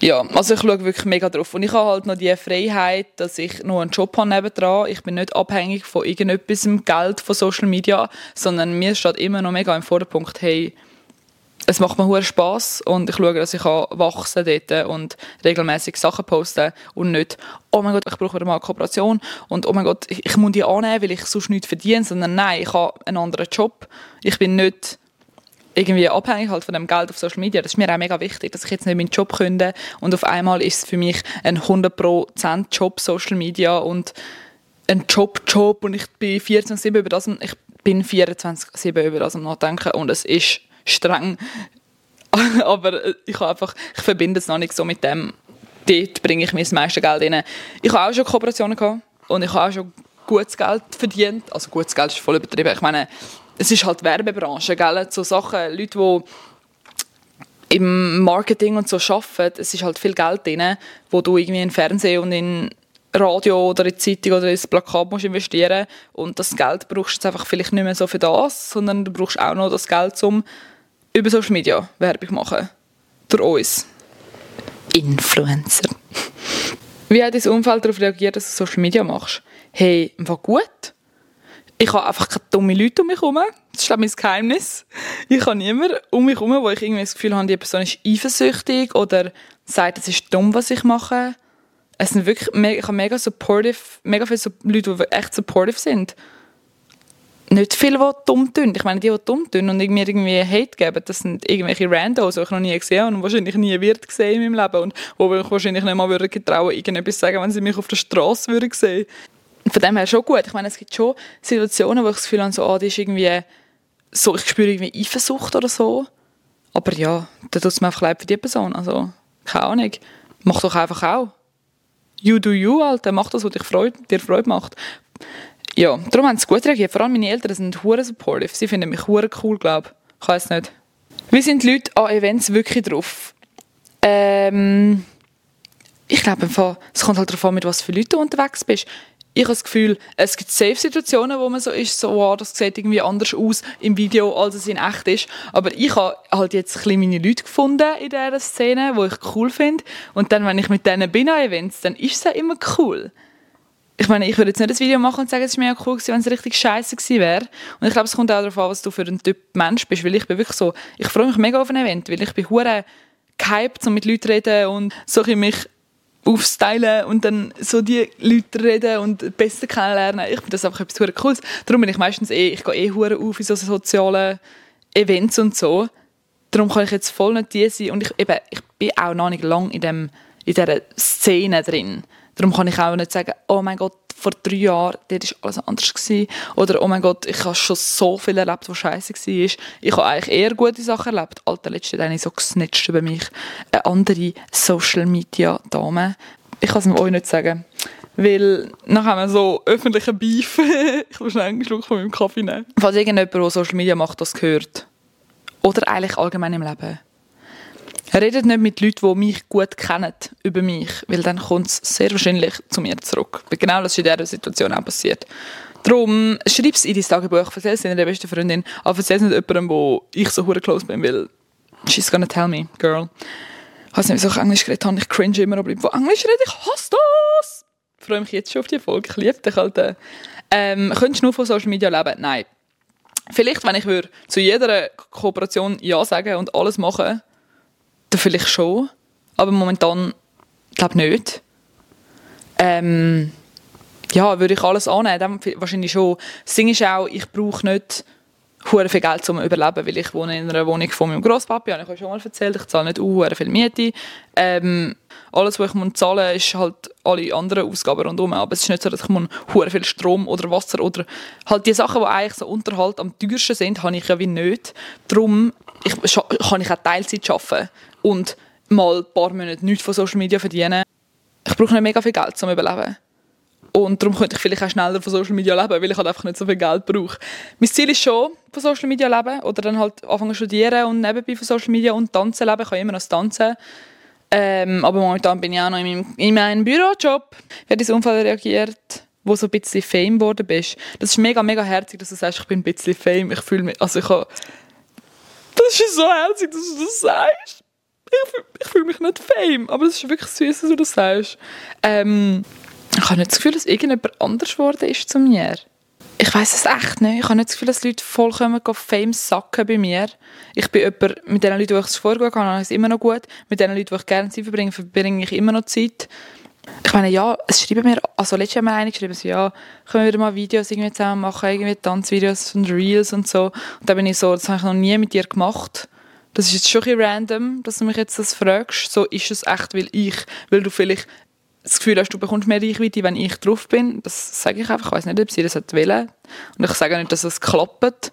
Speaker 1: Ja, also ich schaue wirklich mega drauf. Und ich habe halt noch die Freiheit, dass ich noch einen Job habe nebendran. Ich bin nicht abhängig von irgendetwas Geld von Social Media, sondern mir steht immer noch mega im Vorderpunkt, hey, es macht mir hohen Spaß und ich schaue, dass ich wachsen dort und regelmäßig Sachen posten und nicht, oh mein Gott, ich brauche wieder mal eine Kooperation und oh mein Gott, ich, ich muss die annehmen, weil ich sonst nichts verdiene, sondern nein, ich habe einen anderen Job. Ich bin nicht irgendwie abhängig halt von dem Geld auf Social Media. Das ist mir auch mega wichtig, dass ich jetzt nicht meinen Job künde und auf einmal ist es für mich ein 100% Job Social Media und ein Job-Job und ich bin 24-7 über das ich bin 24-7 über das am Nachdenken und es ist streng. Aber ich einfach, ich verbinde es noch nicht so mit dem, dort bringe ich mir das meiste Geld rein. Ich habe auch schon Kooperationen gehabt und ich habe auch schon gutes Geld verdient. Also gutes Geld ist voll übertrieben. Ich meine, es ist halt Werbebranche, gell? So Sachen, Leute, die im Marketing und so arbeiten, es ist halt viel Geld drin, wo du irgendwie in Fernsehen und in Radio oder in die Zeitung oder ins Plakat musst investieren und das Geld brauchst du jetzt einfach vielleicht nicht mehr so für das, sondern du brauchst auch noch das Geld, um über Social Media Werbung machen. Durch uns. Influencer. Wie hat dein Umfeld darauf reagiert, dass du Social Media machst? Hey, war gut. Ich habe einfach keine dummen Leute um mich herum. Das ist mein Geheimnis. Ich habe niemanden um mich herum, wo ich irgendwie das Gefühl habe, die Person ist eifersüchtig oder sagt, es ist dumm, was ich mache. Es sind wirklich ich habe mega supportive, mega viele Leute, die echt supportive sind. Nicht viele, die dumm tun. Ich meine, die, die dumm tun und mir irgendwie Hate geben, das sind irgendwelche Randos, die ich noch nie gesehen habe und wahrscheinlich nie wird sehen in meinem Leben und wo ich wahrscheinlich nicht mal würde getrauen, irgendetwas zu sagen, wenn sie mich auf der Straße würden sehen. Von dem her schon gut. Ich meine, es gibt schon Situationen, wo ich das Gefühl habe, so, ah, ist irgendwie so, ich spüre irgendwie Eifersucht oder so. Aber ja, da tut es mir einfach leid für die Person. Also, keine Ahnung. Mach doch einfach auch. You do you, Alter. Mach das, was dich Freude, dir Freude macht. Ja, darum haben sie gut reagiert. Vor allem meine Eltern sind hure supportive. Sie finden mich hure cool, glaube ich. Ich weiß nicht. Wie sind die Leute an Events wirklich drauf? Ähm, ich glaube, es kommt halt darauf an, mit was für Leuten du unterwegs bist ich habe das Gefühl, es gibt Safe-Situationen, wo man so ist, so, wow, das sieht irgendwie anders aus im Video, als es in echt ist. Aber ich habe halt jetzt ein bisschen meine Leute gefunden in dieser Szene, die ich cool finde. Und dann, wenn ich mit denen bin an Events, dann ist es ja immer cool. Ich meine, ich würde jetzt nicht das Video machen und sagen, es wäre mega cool gewesen, wenn es richtig scheiße gewesen wäre. Und ich glaube, es kommt auch darauf an, was du für ein Typ Mensch bist, weil ich bin wirklich so, ich freue mich mega auf ein Event, weil ich bin hure gehypt, um mit Leuten zu reden und so mich aufstylen und dann so die Leute reden und besser kennenlernen. Ich finde das einfach etwas hure Cooles. Darum bin ich meistens eh, ich gehe eh hure auf in so sozialen Events und so. Darum kann ich jetzt voll nicht die sein und ich, eben, ich bin auch noch nicht lang in, dem, in dieser Szene drin. Darum kann ich auch nicht sagen, oh mein Gott, vor drei Jahren, dort war alles anders. Gewesen. Oder, oh mein Gott, ich habe schon so viel erlebt, was scheiße war. Ich habe eigentlich eher gute Sachen erlebt. Alter, letztens habe ich so gesnitcht über mich. Eine andere Social-Media-Dame. Ich kann es euch nicht sagen. Weil dann haben wir so öffentlichen Beef. ich muss schnell einen Schluck von meinem Kaffee nehmen. Falls irgendjemand, der Social Media macht, das gehört. Oder eigentlich allgemein im Leben Redet nicht mit Leuten, die mich gut kennen, über mich, weil dann kommt es sehr wahrscheinlich zu mir zurück. Genau das ist in dieser Situation auch passiert. Darum schreib es in dein Tagebuch, erzähl es deiner besten Freundin, aber erzähl es nicht jemandem, wo ich so hure close bin, weil she's gonna tell me, girl. Ich weiß nicht, wieso ich Englisch geredet habe, ich cringe immer, aber wo Englisch rede, ich hasse das! Ich freue mich jetzt schon auf die Folge, ich liebe dich, Alter. Ähm, könntest du nur von Social Media leben? Nein. Vielleicht, wenn ich würde zu jeder Kooperation Ja sagen und alles machen dann vielleicht schon, aber momentan glaube ich nicht. Ähm, ja, würde ich alles annehmen, dann wahrscheinlich schon. Das Ding ist auch, ich brauche nicht hure viel Geld, um zu überleben, weil ich wohne in einer Wohnung von meinem Grosspapi, habe ich euch schon mal erzählt, ich zahle nicht hure viel Miete. Ähm, alles, was ich zahlen muss, ist halt alle anderen Ausgaben rundherum, aber es ist nicht so, dass ich hure viel Strom oder Wasser oder halt die Sachen, die eigentlich so Unterhalt am teuersten sind, habe ich ja wie nicht. Darum ich, kann ich auch Teilzeit arbeiten und mal ein paar Monate nichts von Social Media verdienen. Ich brauche nicht mega viel Geld, um zu überleben. Und darum könnte ich vielleicht auch schneller von Social Media leben, weil ich halt einfach nicht so viel Geld brauche. Mein Ziel ist schon, von Social Media leben oder dann halt anfangen zu studieren und nebenbei von Social Media und tanzen leben. Ich kann immer noch tanzen. Ähm, aber momentan bin ich auch noch in meinem, in meinem Bürojob. Wie hat dein Unfall reagiert, wo so ein bisschen Fame geworden bist? Das ist mega, mega herzig, dass du sagst, ich bin ein bisschen Fame. Ich fühle mich, also ich habe, das ist so herzig, dass du das sagst ich, fühle mich nicht fame, aber es ist wirklich süß, dass du das sagst. Ähm, ich habe nicht das Gefühl, dass irgendjemand anders geworden ist zu mir. Ich weiß es echt nicht. Ich habe nicht das Gefühl, dass Leute vollkommen Fame sacken bei mir. Ich bin jemand, mit den Leuten, die ich es vorgehen kann, habe es immer noch gut. Mit den Leuten, die ich gerne Zeit verbringe, verbringe ich immer noch Zeit. Ich meine, ja, es schreiben mir, also letztes Jahr haben wir eine geschrieben, so, ja, können wir mal Videos irgendwie zusammen machen, irgendwie Tanzvideos und Reels und so. Und da bin ich so, das habe ich noch nie mit dir gemacht das ist jetzt schon ein random, dass du mich jetzt das fragst. So ist es echt, weil ich, weil du vielleicht das Gefühl hast, du bekommst mehr Reichweite, wenn ich drauf bin. Das sage ich einfach. Ich weiß nicht, ob sie das wollen. Und ich sage nicht, dass es klappt.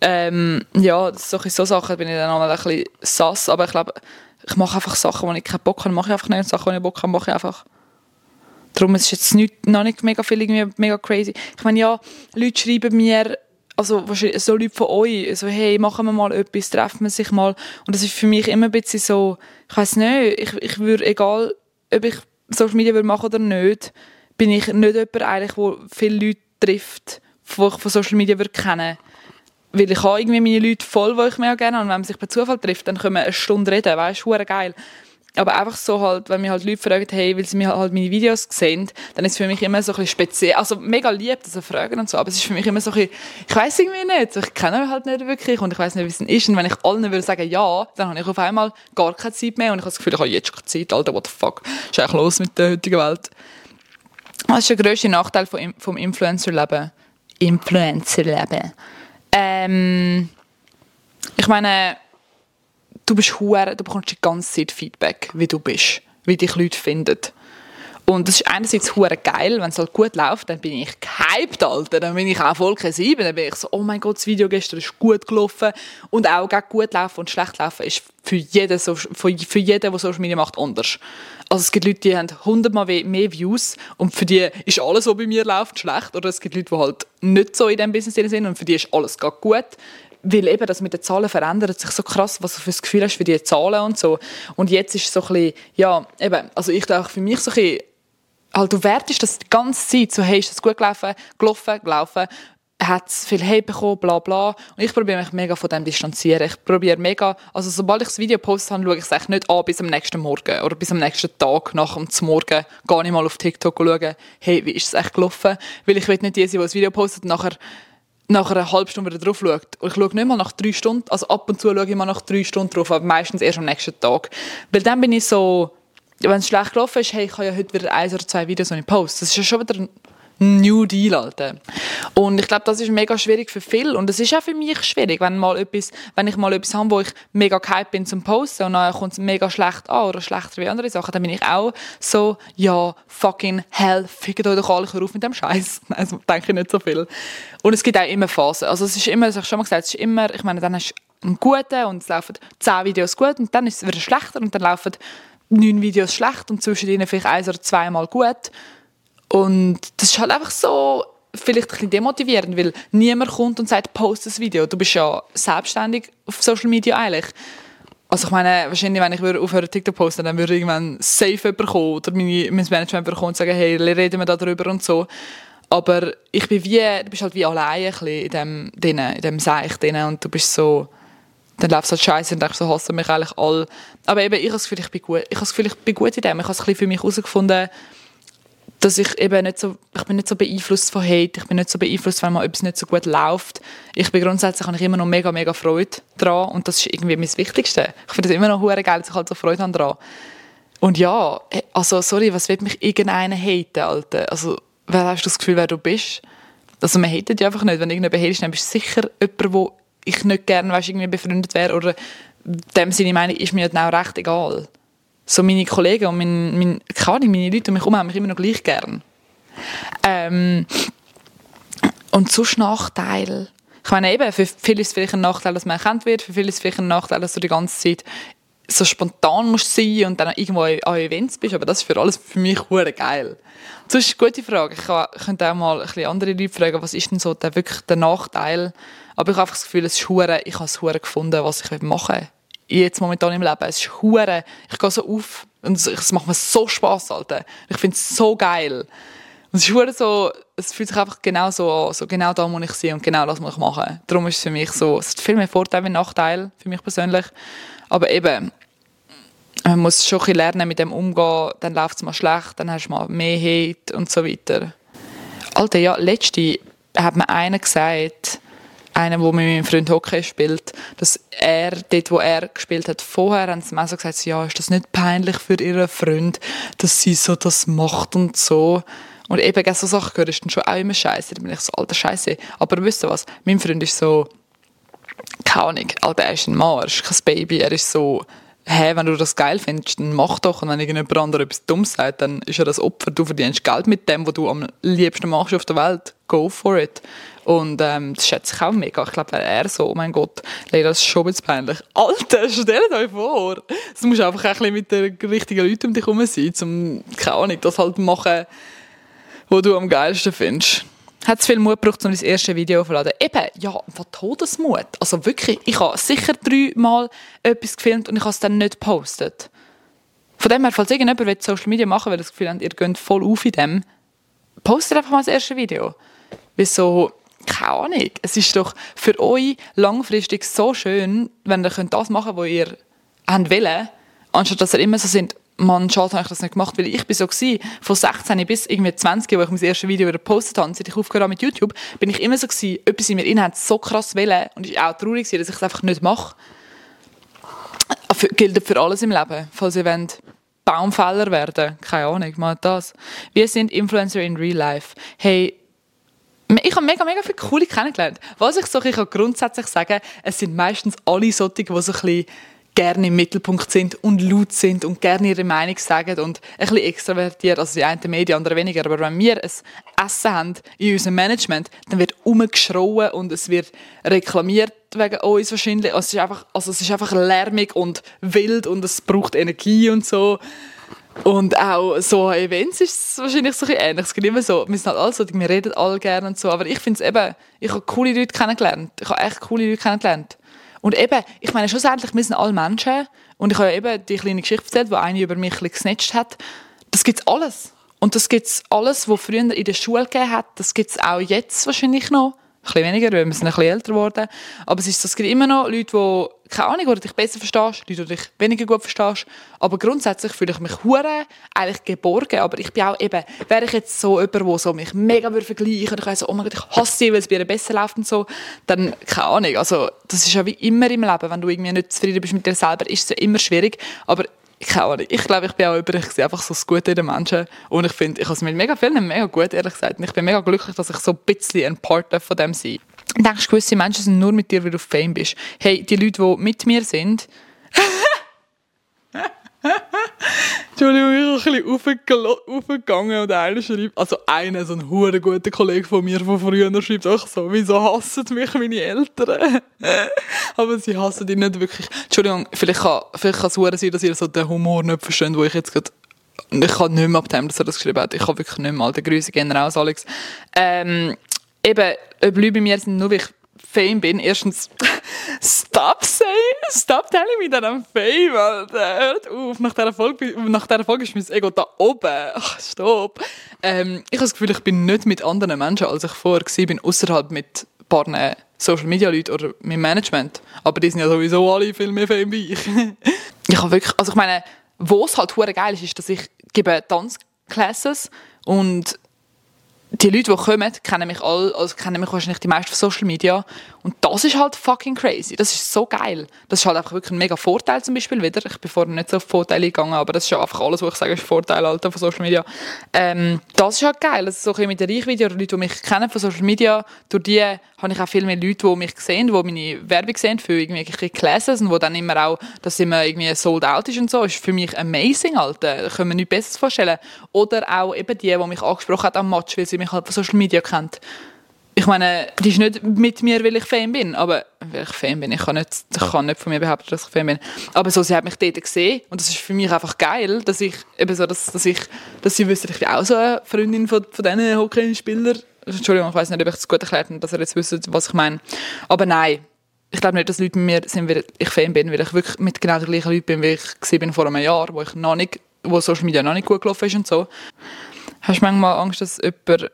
Speaker 1: Ähm, ja, solche so Sachen bin ich dann auch ein bisschen sass. Aber ich glaube, ich mache einfach Sachen, wo ich keinen Bock habe, mache ich einfach nicht. Sachen, wo ich Bock habe, mache ich einfach. Darum ist es jetzt nicht, noch nicht mega viel irgendwie mega crazy. Ich meine, ja, Leute schreiben mir also wahrscheinlich so Leute von euch, so hey, machen wir mal etwas, treffen wir sich mal. Und das ist für mich immer ein bisschen so, ich weiß nicht, ich, ich würde, egal ob ich Social Media würde machen oder nicht, bin ich nicht jemand eigentlich, der viele Leute trifft, die ich von Social Media würde kennen weil ich habe irgendwie meine Leute voll, die ich mir auch gerne habe. Und wenn man sich per Zufall trifft, dann können wir eine Stunde reden, weißt du, geil. Aber einfach so halt, wenn mich halt Leute fragen, hey, weil sie mir halt meine Videos sehen, dann ist es für mich immer so ein bisschen speziell, also mega lieb, dass sie fragen und so, aber es ist für mich immer so ein bisschen, ich weiß irgendwie nicht, ich kenne ihn halt nicht wirklich und ich weiß nicht, wie es ist und wenn ich allen würde sagen ja, dann habe ich auf einmal gar keine Zeit mehr und ich habe das Gefühl, ich habe jetzt schon Zeit, Alter, what the fuck, was ist eigentlich los mit der heutigen Welt? Das ist der grösste Nachteil vom, vom Influencer-Leben. Influencer-Leben. Ähm, ich meine, du bist hure, du bekommst die ganze Zeit Feedback, wie du bist, wie dich Leute finden. Und das ist einerseits hure geil, wenn es halt gut läuft, dann bin ich gehypt, Alter. Dann bin ich auch voll 7, dann bin ich so, oh mein Gott, das Video gestern ist gut gelaufen. Und auch gut laufen und schlecht laufen ist für jeden, so, für jeden, der Social Media macht, anders. Also es gibt Leute, die haben hundertmal mehr Views und für die ist alles, was bei mir läuft, schlecht. Oder es gibt Leute, die halt nicht so in diesem Business sind und für die ist alles gut weil eben das mit den Zahlen verändert sich so krass, was du für das Gefühl hast für die Zahlen und so. Und jetzt ist so ein bisschen, ja, eben, also ich denke für mich so ein bisschen, halt, du wertest das die ganze Zeit, so, hey, ist das gut gelaufen, gelaufen, gelaufen, hat es viel Hey bekommen, bla bla. Und ich probiere mich mega von dem distanzieren. Ich probiere mega, also sobald ich das Video poste habe, schaue ich es echt nicht an bis am nächsten Morgen oder bis am nächsten Tag nach dem Morgen. Gar nicht mal auf TikTok schauen, hey, wie ist es echt gelaufen? Weil ich will nicht die, die das Video postet, nachher nach einer halben Stunde wieder drauf schaut. Und ich schaue nicht mal nach drei Stunden, also ab und zu schaue ich mal nach drei Stunden drauf, aber meistens erst am nächsten Tag. Weil dann bin ich so, wenn es schlecht gelaufen ist, hey, ich kann ja heute wieder eins oder zwei Videos nicht posten. Das ist ja schon wieder New Deal, Alter. Und ich glaube, das ist mega schwierig für viele. Und es ist auch für mich schwierig, wenn, mal etwas, wenn ich mal etwas habe, wo ich mega gehypt bin zum Posten und dann kommt es mega schlecht an oder schlechter wie andere Sachen, dann bin ich auch so, ja, fucking hell, fickt euch doch alle auf mit dem Scheiß. Also denke ich nicht so viel. Und es gibt auch immer Phasen. Also es ist immer, das habe ich schon mal gesagt, es ist immer, ich meine, dann hast du einen guten und es laufen zehn Videos gut und dann ist es wieder schlechter und dann laufen neun Videos schlecht und zwischen ihnen vielleicht eins oder zweimal gut. Und das ist halt einfach so vielleicht ein bisschen demotivierend, weil niemand kommt und sagt, post das Video. Du bist ja selbstständig auf Social Media eigentlich. Also ich meine, wahrscheinlich, wenn ich aufhören TikTok posten, dann würde irgendwann safe jemand kommen oder meine, mein Management kommen und sagen, hey, reden wir darüber und so. Aber ich bin wie, du bist halt wie alleine ein in dem, in dem Seich drin und du bist so, dann läuft es halt scheiße und ich so hassen mich eigentlich alle. Aber eben, ich habe das Gefühl, ich bin gut. Ich habe das Gefühl, ich bin gut in dem. Ich habe es ein bisschen für mich herausgefunden, dass ich eben nicht so, ich bin nicht so beeinflusst von Hate, ich bin nicht so beeinflusst, wenn mal etwas nicht so gut läuft. Ich bin grundsätzlich, habe ich immer noch mega, mega Freude dran und das ist irgendwie mein Wichtigste. Ich finde es immer noch hure geil, dass ich halt so Freude habe dran. Und ja, also sorry, was wird mich irgendeiner haten, Alter? Also, wer hast du das Gefühl, wer du bist? Also man hatet ja einfach nicht. Wenn irgendjemand hatet, dann bist du sicher jemand, wo ich nicht gerne weißt, irgendwie befreundet wäre oder dem Sinne meine ist mir auch recht egal so meine Kollegen und mein, mein, keine meine Leute um mich herum haben mich immer noch gleich gern. Ähm, und sonst Nachteil. Ich meine eben, für viele ist es vielleicht ein Nachteil, dass man erkannt wird, für viele ist es vielleicht ein Nachteil, dass du die ganze Zeit so spontan musst sein und dann irgendwo an Events bist, aber das ist für alles für mich hure geil. Das ist eine gute Frage. Ich könnte auch mal ein bisschen andere Leute fragen, was ist denn so der, wirklich der Nachteil? Aber ich habe einfach das Gefühl, es ist hure, ich habe es hure gefunden, was ich machen will jetzt momentan im Leben. Es ist hure, ich gehe so auf und es macht mir so Spaß, Alter. Ich finde es so geil. Und es ist hure so, es fühlt sich einfach genau so an, so genau da muss ich sein und genau das muss ich machen. Darum ist es für mich so, es hat viel mehr Vorteile als Nachteile für mich persönlich. Aber eben, man muss schon ein lernen mit dem umgehen, dann läuft es mal schlecht, dann hast du mal mehr Hate und so weiter. Alter, ja, letzte hat mir einer gesagt, einer, der mit meinem Freund Hockey spielt, dass er, dort wo er gespielt hat, vorher haben sie mir so gesagt, ja, ist das nicht peinlich für ihren Freund, dass sie so das macht und so. Und eben so Sachen gehört, ist dann schon auch immer scheiße. Da bin ich so, alter Scheiße. Aber wisst ihr was? Mein Freund ist so, keine Ahnung, alter, er ist ein Mann, er ist kein Baby, er ist so, hä, wenn du das geil findest, dann mach doch. Und wenn irgendjemand anderes etwas Dummes sagt, dann ist er das Opfer. Du verdienst Geld mit dem, was du am liebsten machst auf der Welt. Go for it. Und ähm, das schätze ich auch mega. Ich glaube, wäre er so, oh mein Gott, Leila, das ist schon ein bisschen peinlich. Alter, stellt euch vor. Du musst einfach ein bisschen mit den richtigen Leuten um dich herum sein, um, keine Ahnung, das halt machen, was du am geilsten findest. Hat es viel Mut gebraucht, um das erste Video aufzuladen? Eben, ja, was Todesmut. Also wirklich, ich habe sicher dreimal etwas gefilmt und ich habe es dann nicht gepostet. Von dem her, falls irgendjemand Social Media machen will, das Gefühl hat, ihr geht voll auf in dem, postet einfach mal das erste Video. Wieso, keine Ahnung, es ist doch für euch langfristig so schön, wenn ihr das machen könnt, was ihr wollt, anstatt dass er immer so sind, Mann, schade, habe ich das nicht gemacht, weil ich bin so gewesen, von 16 bis irgendwie 20, wo ich mein erstes Video wieder gepostet habe, seit ich aufgehört habe mit YouTube, bin ich immer so gewesen, etwas in mir innen hat so krass wollen und ich auch traurig dass ich es einfach nicht mache. Für, gilt für alles im Leben. Falls ihr wollt Baumfäller werden, keine Ahnung, mal das. Wir sind Influencer in Real Life. Hey, ich habe mega, mega viele coole kennengelernt. Was ich so, ich kann grundsätzlich sagen, es sind meistens alle solche, die so ein bisschen gerne im Mittelpunkt sind und laut sind und gerne ihre Meinung sagen und ein bisschen extravertiert, also die einen mehr, die anderen weniger. Aber wenn wir ein Essen haben in unserem Management, dann wird umgeschrauen und es wird reklamiert wegen uns wahrscheinlich. Also es ist einfach, also es ist einfach lärmig und wild und es braucht Energie und so. Und auch so an Events ist es wahrscheinlich so ein bisschen ähnlich. Es gibt immer so, wir sind halt alle so, wir reden alle gerne und so, aber ich finde es eben, ich habe coole Leute kennengelernt. Ich habe echt coole Leute kennengelernt. Und eben, ich meine, schlussendlich, wir sind alle Menschen. Und ich habe ja eben die kleine Geschichte erzählt, die eine über mich gesnatcht hat. Das gibt's alles. Und das gibt's alles, was früher in der Schule gegeben hat. Das gibt's auch jetzt wahrscheinlich noch. Ein bisschen weniger, weil wir sind ein bisschen älter geworden. Aber es, ist, es gibt immer noch Leute, die, keine Ahnung, oder dich besser verstehst, Leute, die dich weniger gut verstehst. Aber grundsätzlich fühle ich mich hure eigentlich geborgen. Aber ich bin auch eben, wäre ich jetzt so jemand, der so mich mega würde vergleichen und ich so, oh mein Gott, ich hasse sie, weil es bei ihr besser läuft und so, dann, keine Ahnung. Also, das ist ja wie immer im Leben, wenn du irgendwie nicht zufrieden bist mit dir selber, ist es ja immer schwierig. Aber keine Ahnung, ich glaube, ich bin auch über, ich sehe einfach so das Gute in den Menschen und ich finde, ich habe es mit mega vielen mega gut, ehrlich gesagt. Und ich bin mega glücklich, dass ich so ein bisschen ein Part von dem sein Denkst gewisse Menschen sind nur mit dir, weil du Fame bist? Hey, die Leute, die mit mir sind, Entschuldigung, ich bin ein bisschen aufgegangen und einer schreibt, also einer, so ein hure guter Kollege von mir von früher, schreibt auch so, wieso hassen mich meine Eltern? Aber sie hassen dich nicht wirklich. Entschuldigung, vielleicht kann, vielleicht kann es hure sein, dass ihr so den Humor nicht versteht, wo ich jetzt gerade ich kann nicht mehr ab dem, dass er das geschrieben hat. Ich kann wirklich nicht mehr. Alte Grüße gehen raus, Alex. Ähm, eben, ob Leute bei mir sind, nur weil ich Fame bin. Erstens, stop saying, stop telling me that I'm fame, Alter. Hört auf, nach dieser Folge, nach dieser Folge ist mein Ego da oben. Ach, stopp. Ähm, ich habe das Gefühl, ich bin nicht mit anderen Menschen, als ich vorher war, außerhalb mit ein paar Social Media Leuten oder mit Management. Aber die sind ja sowieso alle viel mehr Fame wie ich. ich habe wirklich, also ich meine, wo es halt geil ist, ist, dass ich gebe Tanzclasses und die Leute, die kommen, kennen mich alle, also kennen mich wahrscheinlich die meisten von Social Media. Und das ist halt fucking crazy. Das ist so geil. Das ist halt einfach wirklich ein mega Vorteil zum Beispiel wieder. Ich bin vorher nicht so auf Vorteile gegangen, aber das ist ja einfach alles, was ich sage, ist Vorteil Alter, von Social Media. Ähm, das ist halt geil. Also so mit der Reichweite oder Leute, die mich kennen von Social Media, durch die habe ich auch viel mehr Leute, die mich sehen, die meine Werbung sehen für irgendwelche Classes und wo dann immer auch, dass immer irgendwie sold out ist und so, ist für mich amazing, Alter. Da können wir nichts Besseres vorstellen. Oder auch eben die, die mich angesprochen hat am Match, weil sie mich halt von Social Media kennt. Ich meine, die ist nicht mit mir, weil ich Fan bin, aber weil ich Fan bin, ich kann nicht, ich kann nicht von mir behaupten, dass ich Fan bin. Aber so, sie hat mich dort gesehen und das ist für mich einfach geil, dass ich eben so, dass, dass ich, dass sie wüsste, ich bin auch so eine Freundin von, von diesen Hockeyspielern. Entschuldigung, ich weiß nicht, ob ich das gut erklärt habe, dass ihr jetzt wisst, was ich meine. Aber nein, ich glaube nicht, dass Leute mit mir sind, weil ich Fan bin, weil ich wirklich mit genau den gleichen Leuten bin, wie ich bin vor einem Jahr, wo ich noch nicht, wo Social Media noch nicht gut gelaufen ist und so. Hast du manchmal Angst, dass jemand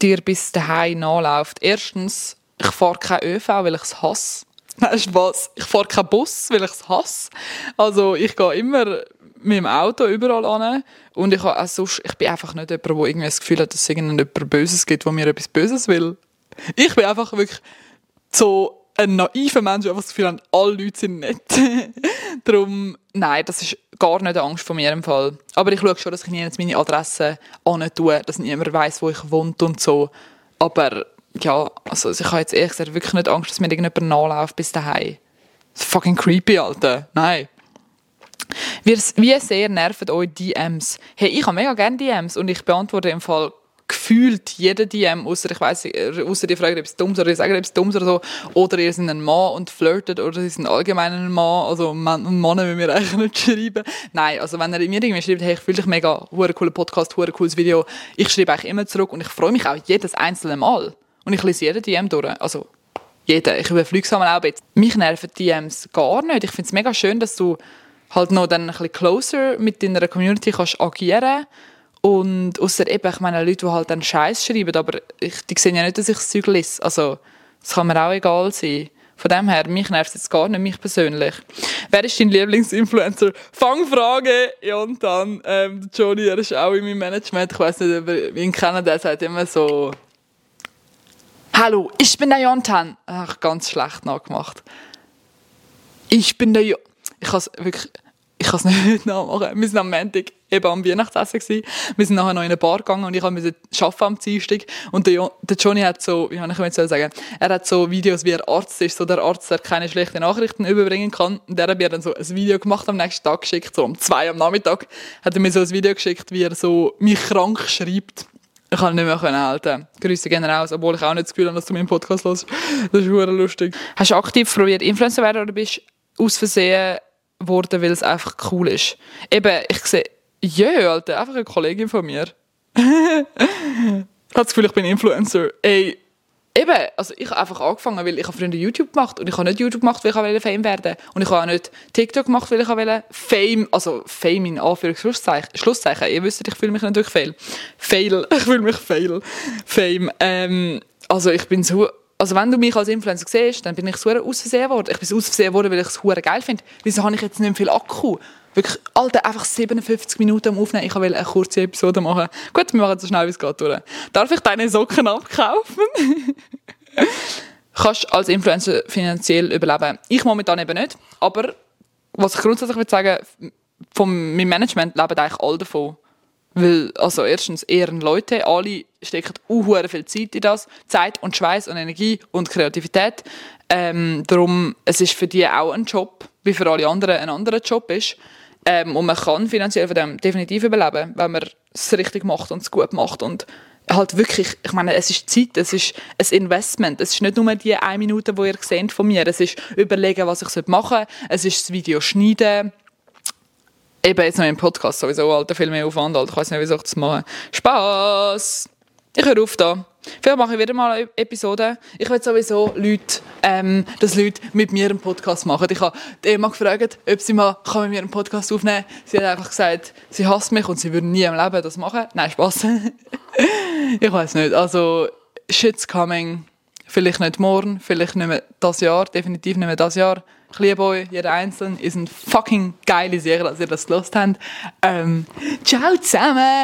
Speaker 1: dir bis daheim nachläuft. Erstens, ich fahre kein ÖV, weil ich es hasse. Nein, Spaß. Ich fahre keinen Bus, weil ich es hasse. Also ich gehe immer mit dem Auto überall an und ich, auch sonst, ich bin einfach nicht jemand, der irgendwie das Gefühl hat, dass es irgendjemand Böses gibt, der mir etwas Böses will. Ich bin einfach wirklich so ein naiver Mensch, der das Gefühl hat, alle Leute sind nett. Darum, nein, das ist gar nicht Angst von mir im Fall. Aber ich schaue schon, dass ich nie jetzt meine Adresse tue, dass niemand weiß, wo ich wohne und so. Aber ja, also ich habe jetzt ehrlich gesagt wirklich nicht Angst, dass mir irgendjemand nachläuft bis daheim. Das ist fucking creepy, Alter. Nein. Wie, wie sehr nerven euch DMs? Hey, ich habe mega gerne DMs und ich beantworte im Fall gefühlt jeder DM, außer ich weiß, außer die fragen etwas Dummes oder die sagen etwas Dummes oder so, oder ihr seid ein Mann und flirtet oder sind allgemein ein Mann, also Mann Männer will mir eigentlich nicht schreiben. Nein, also wenn ihr mir irgendwie schreibt, hey, ich fühle dich mega, hure cooler Podcast, hure cooles Video, ich schreibe eigentlich immer zurück und ich freue mich auch jedes einzelne Mal. Und ich lese jeden DM durch, also jeder. Ich überfliege es auch ein bisschen. Mich nerven DMs gar nicht. Ich finde es mega schön, dass du halt noch dann ein bisschen closer mit deiner Community kannst agieren kannst und außer eben, ich meine, Leute, die halt dann Scheiß schreiben, aber ich, die sehen ja nicht, dass ich das Zeug lese. Also, das kann mir auch egal sein. Von dem her, mich nervt es jetzt gar nicht, mich persönlich. Wer ist dein Lieblingsinfluencer? Fangfrage! Jontan, ähm, Johnny, er ist auch in meinem Management. Ich weiß nicht, ob ihr ihn kennt, der sagt immer so... Hallo, ich bin der Jontan. Ach, ganz schlecht nachgemacht. Ich bin der jo Ich es wirklich... Ich kann es nicht nachmachen. Wir sind am Montag eben am Weihnachtsessen gewesen. Wir sind nachher noch in eine Bar gegangen und ich musste arbeiten am Dienstag. Und der, jo der Johnny hat so, wie kann ich jetzt sagen, er hat so Videos, wie er Arzt ist, so der Arzt, der keine schlechten Nachrichten überbringen kann. Und der hat mir dann so ein Video gemacht am nächsten Tag geschickt, so um zwei am Nachmittag, hat er mir so ein Video geschickt, wie er so mich krank schreibt. Ich kann nicht mehr halten. Grüße gehen raus, obwohl ich auch nicht das Gefühl habe, dass du meinen Podcast hörst. Das ist lustig. Hast du aktiv probiert, Influencer werden oder bist aus Versehen geworden, weil es einfach cool ist? Eben, ich sehe, ja, Alter, einfach eine Kollegin von mir. ich habe das Gefühl, ich bin Influencer. Ey, eben, also ich habe einfach angefangen, weil ich habe früher YouTube gemacht und ich habe nicht YouTube gemacht, weil ich wollte Fame werden und ich habe auch nicht TikTok gemacht, weil ich wollte Fame, also Fame in Anführungszeichen, Schlusszeichen, ihr wisst, ich fühle mich natürlich fail. Fail, ich fühle mich fail. Fame, ähm, also ich bin so also wenn du mich als Influencer siehst, dann bin ich so ausversehen worden. Ich bin ausversehen worden, weil ich es geil finde. Wieso habe ich jetzt nicht viel Akku? Wirklich, Alter, einfach 57 Minuten am Aufnehmen. Ich will eine kurze Episode machen. Gut, wir machen so schnell, wie es geht. Durch. Darf ich deine Socken abkaufen? Kannst als Influencer finanziell überleben? Ich momentan eben nicht. Aber was ich grundsätzlich würde sagen, von meinem Management leben eigentlich alle davon. Weil, also erstens, ehren Leute, alle stecken auch viel Zeit in das. Zeit und Schweiß und Energie und Kreativität. Ähm, darum, es ist für die auch ein Job, wie für alle anderen ein anderer Job ist. Ähm, und man kann finanziell von dem definitiv überleben, wenn man es richtig macht und es gut macht. Und halt wirklich, ich meine, es ist Zeit, es ist ein Investment. Es ist nicht nur die eine Minute, die ihr seht von mir. Es ist überlegen, was ich machen soll. Es ist das Video schneiden. Eben jetzt noch im Podcast sowieso, alter, viel mehr Aufwand, alter. Ich weiß nicht, wie ich das machen. Spaß! Ich höre auf da. Vielleicht mache ich wieder mal eine Episode. Ich will sowieso Leute, ähm, dass Leute mit mir einen Podcast machen. Ich habe Emma gefragt, ob sie mal kann mit mir einen Podcast aufnehmen kann. Sie hat einfach gesagt, sie hasst mich und sie würde nie im Leben das machen. Nein, Spaß. ich weiß nicht. Also, shit's coming. Vielleicht nicht morgen, vielleicht nicht mehr das Jahr, definitiv nicht mehr das Jahr. Ich liebe euch, jeder Einzelne. Ihr seid fucking geile Serie, dass ihr das gelost habt. Ähm, ciao zusammen.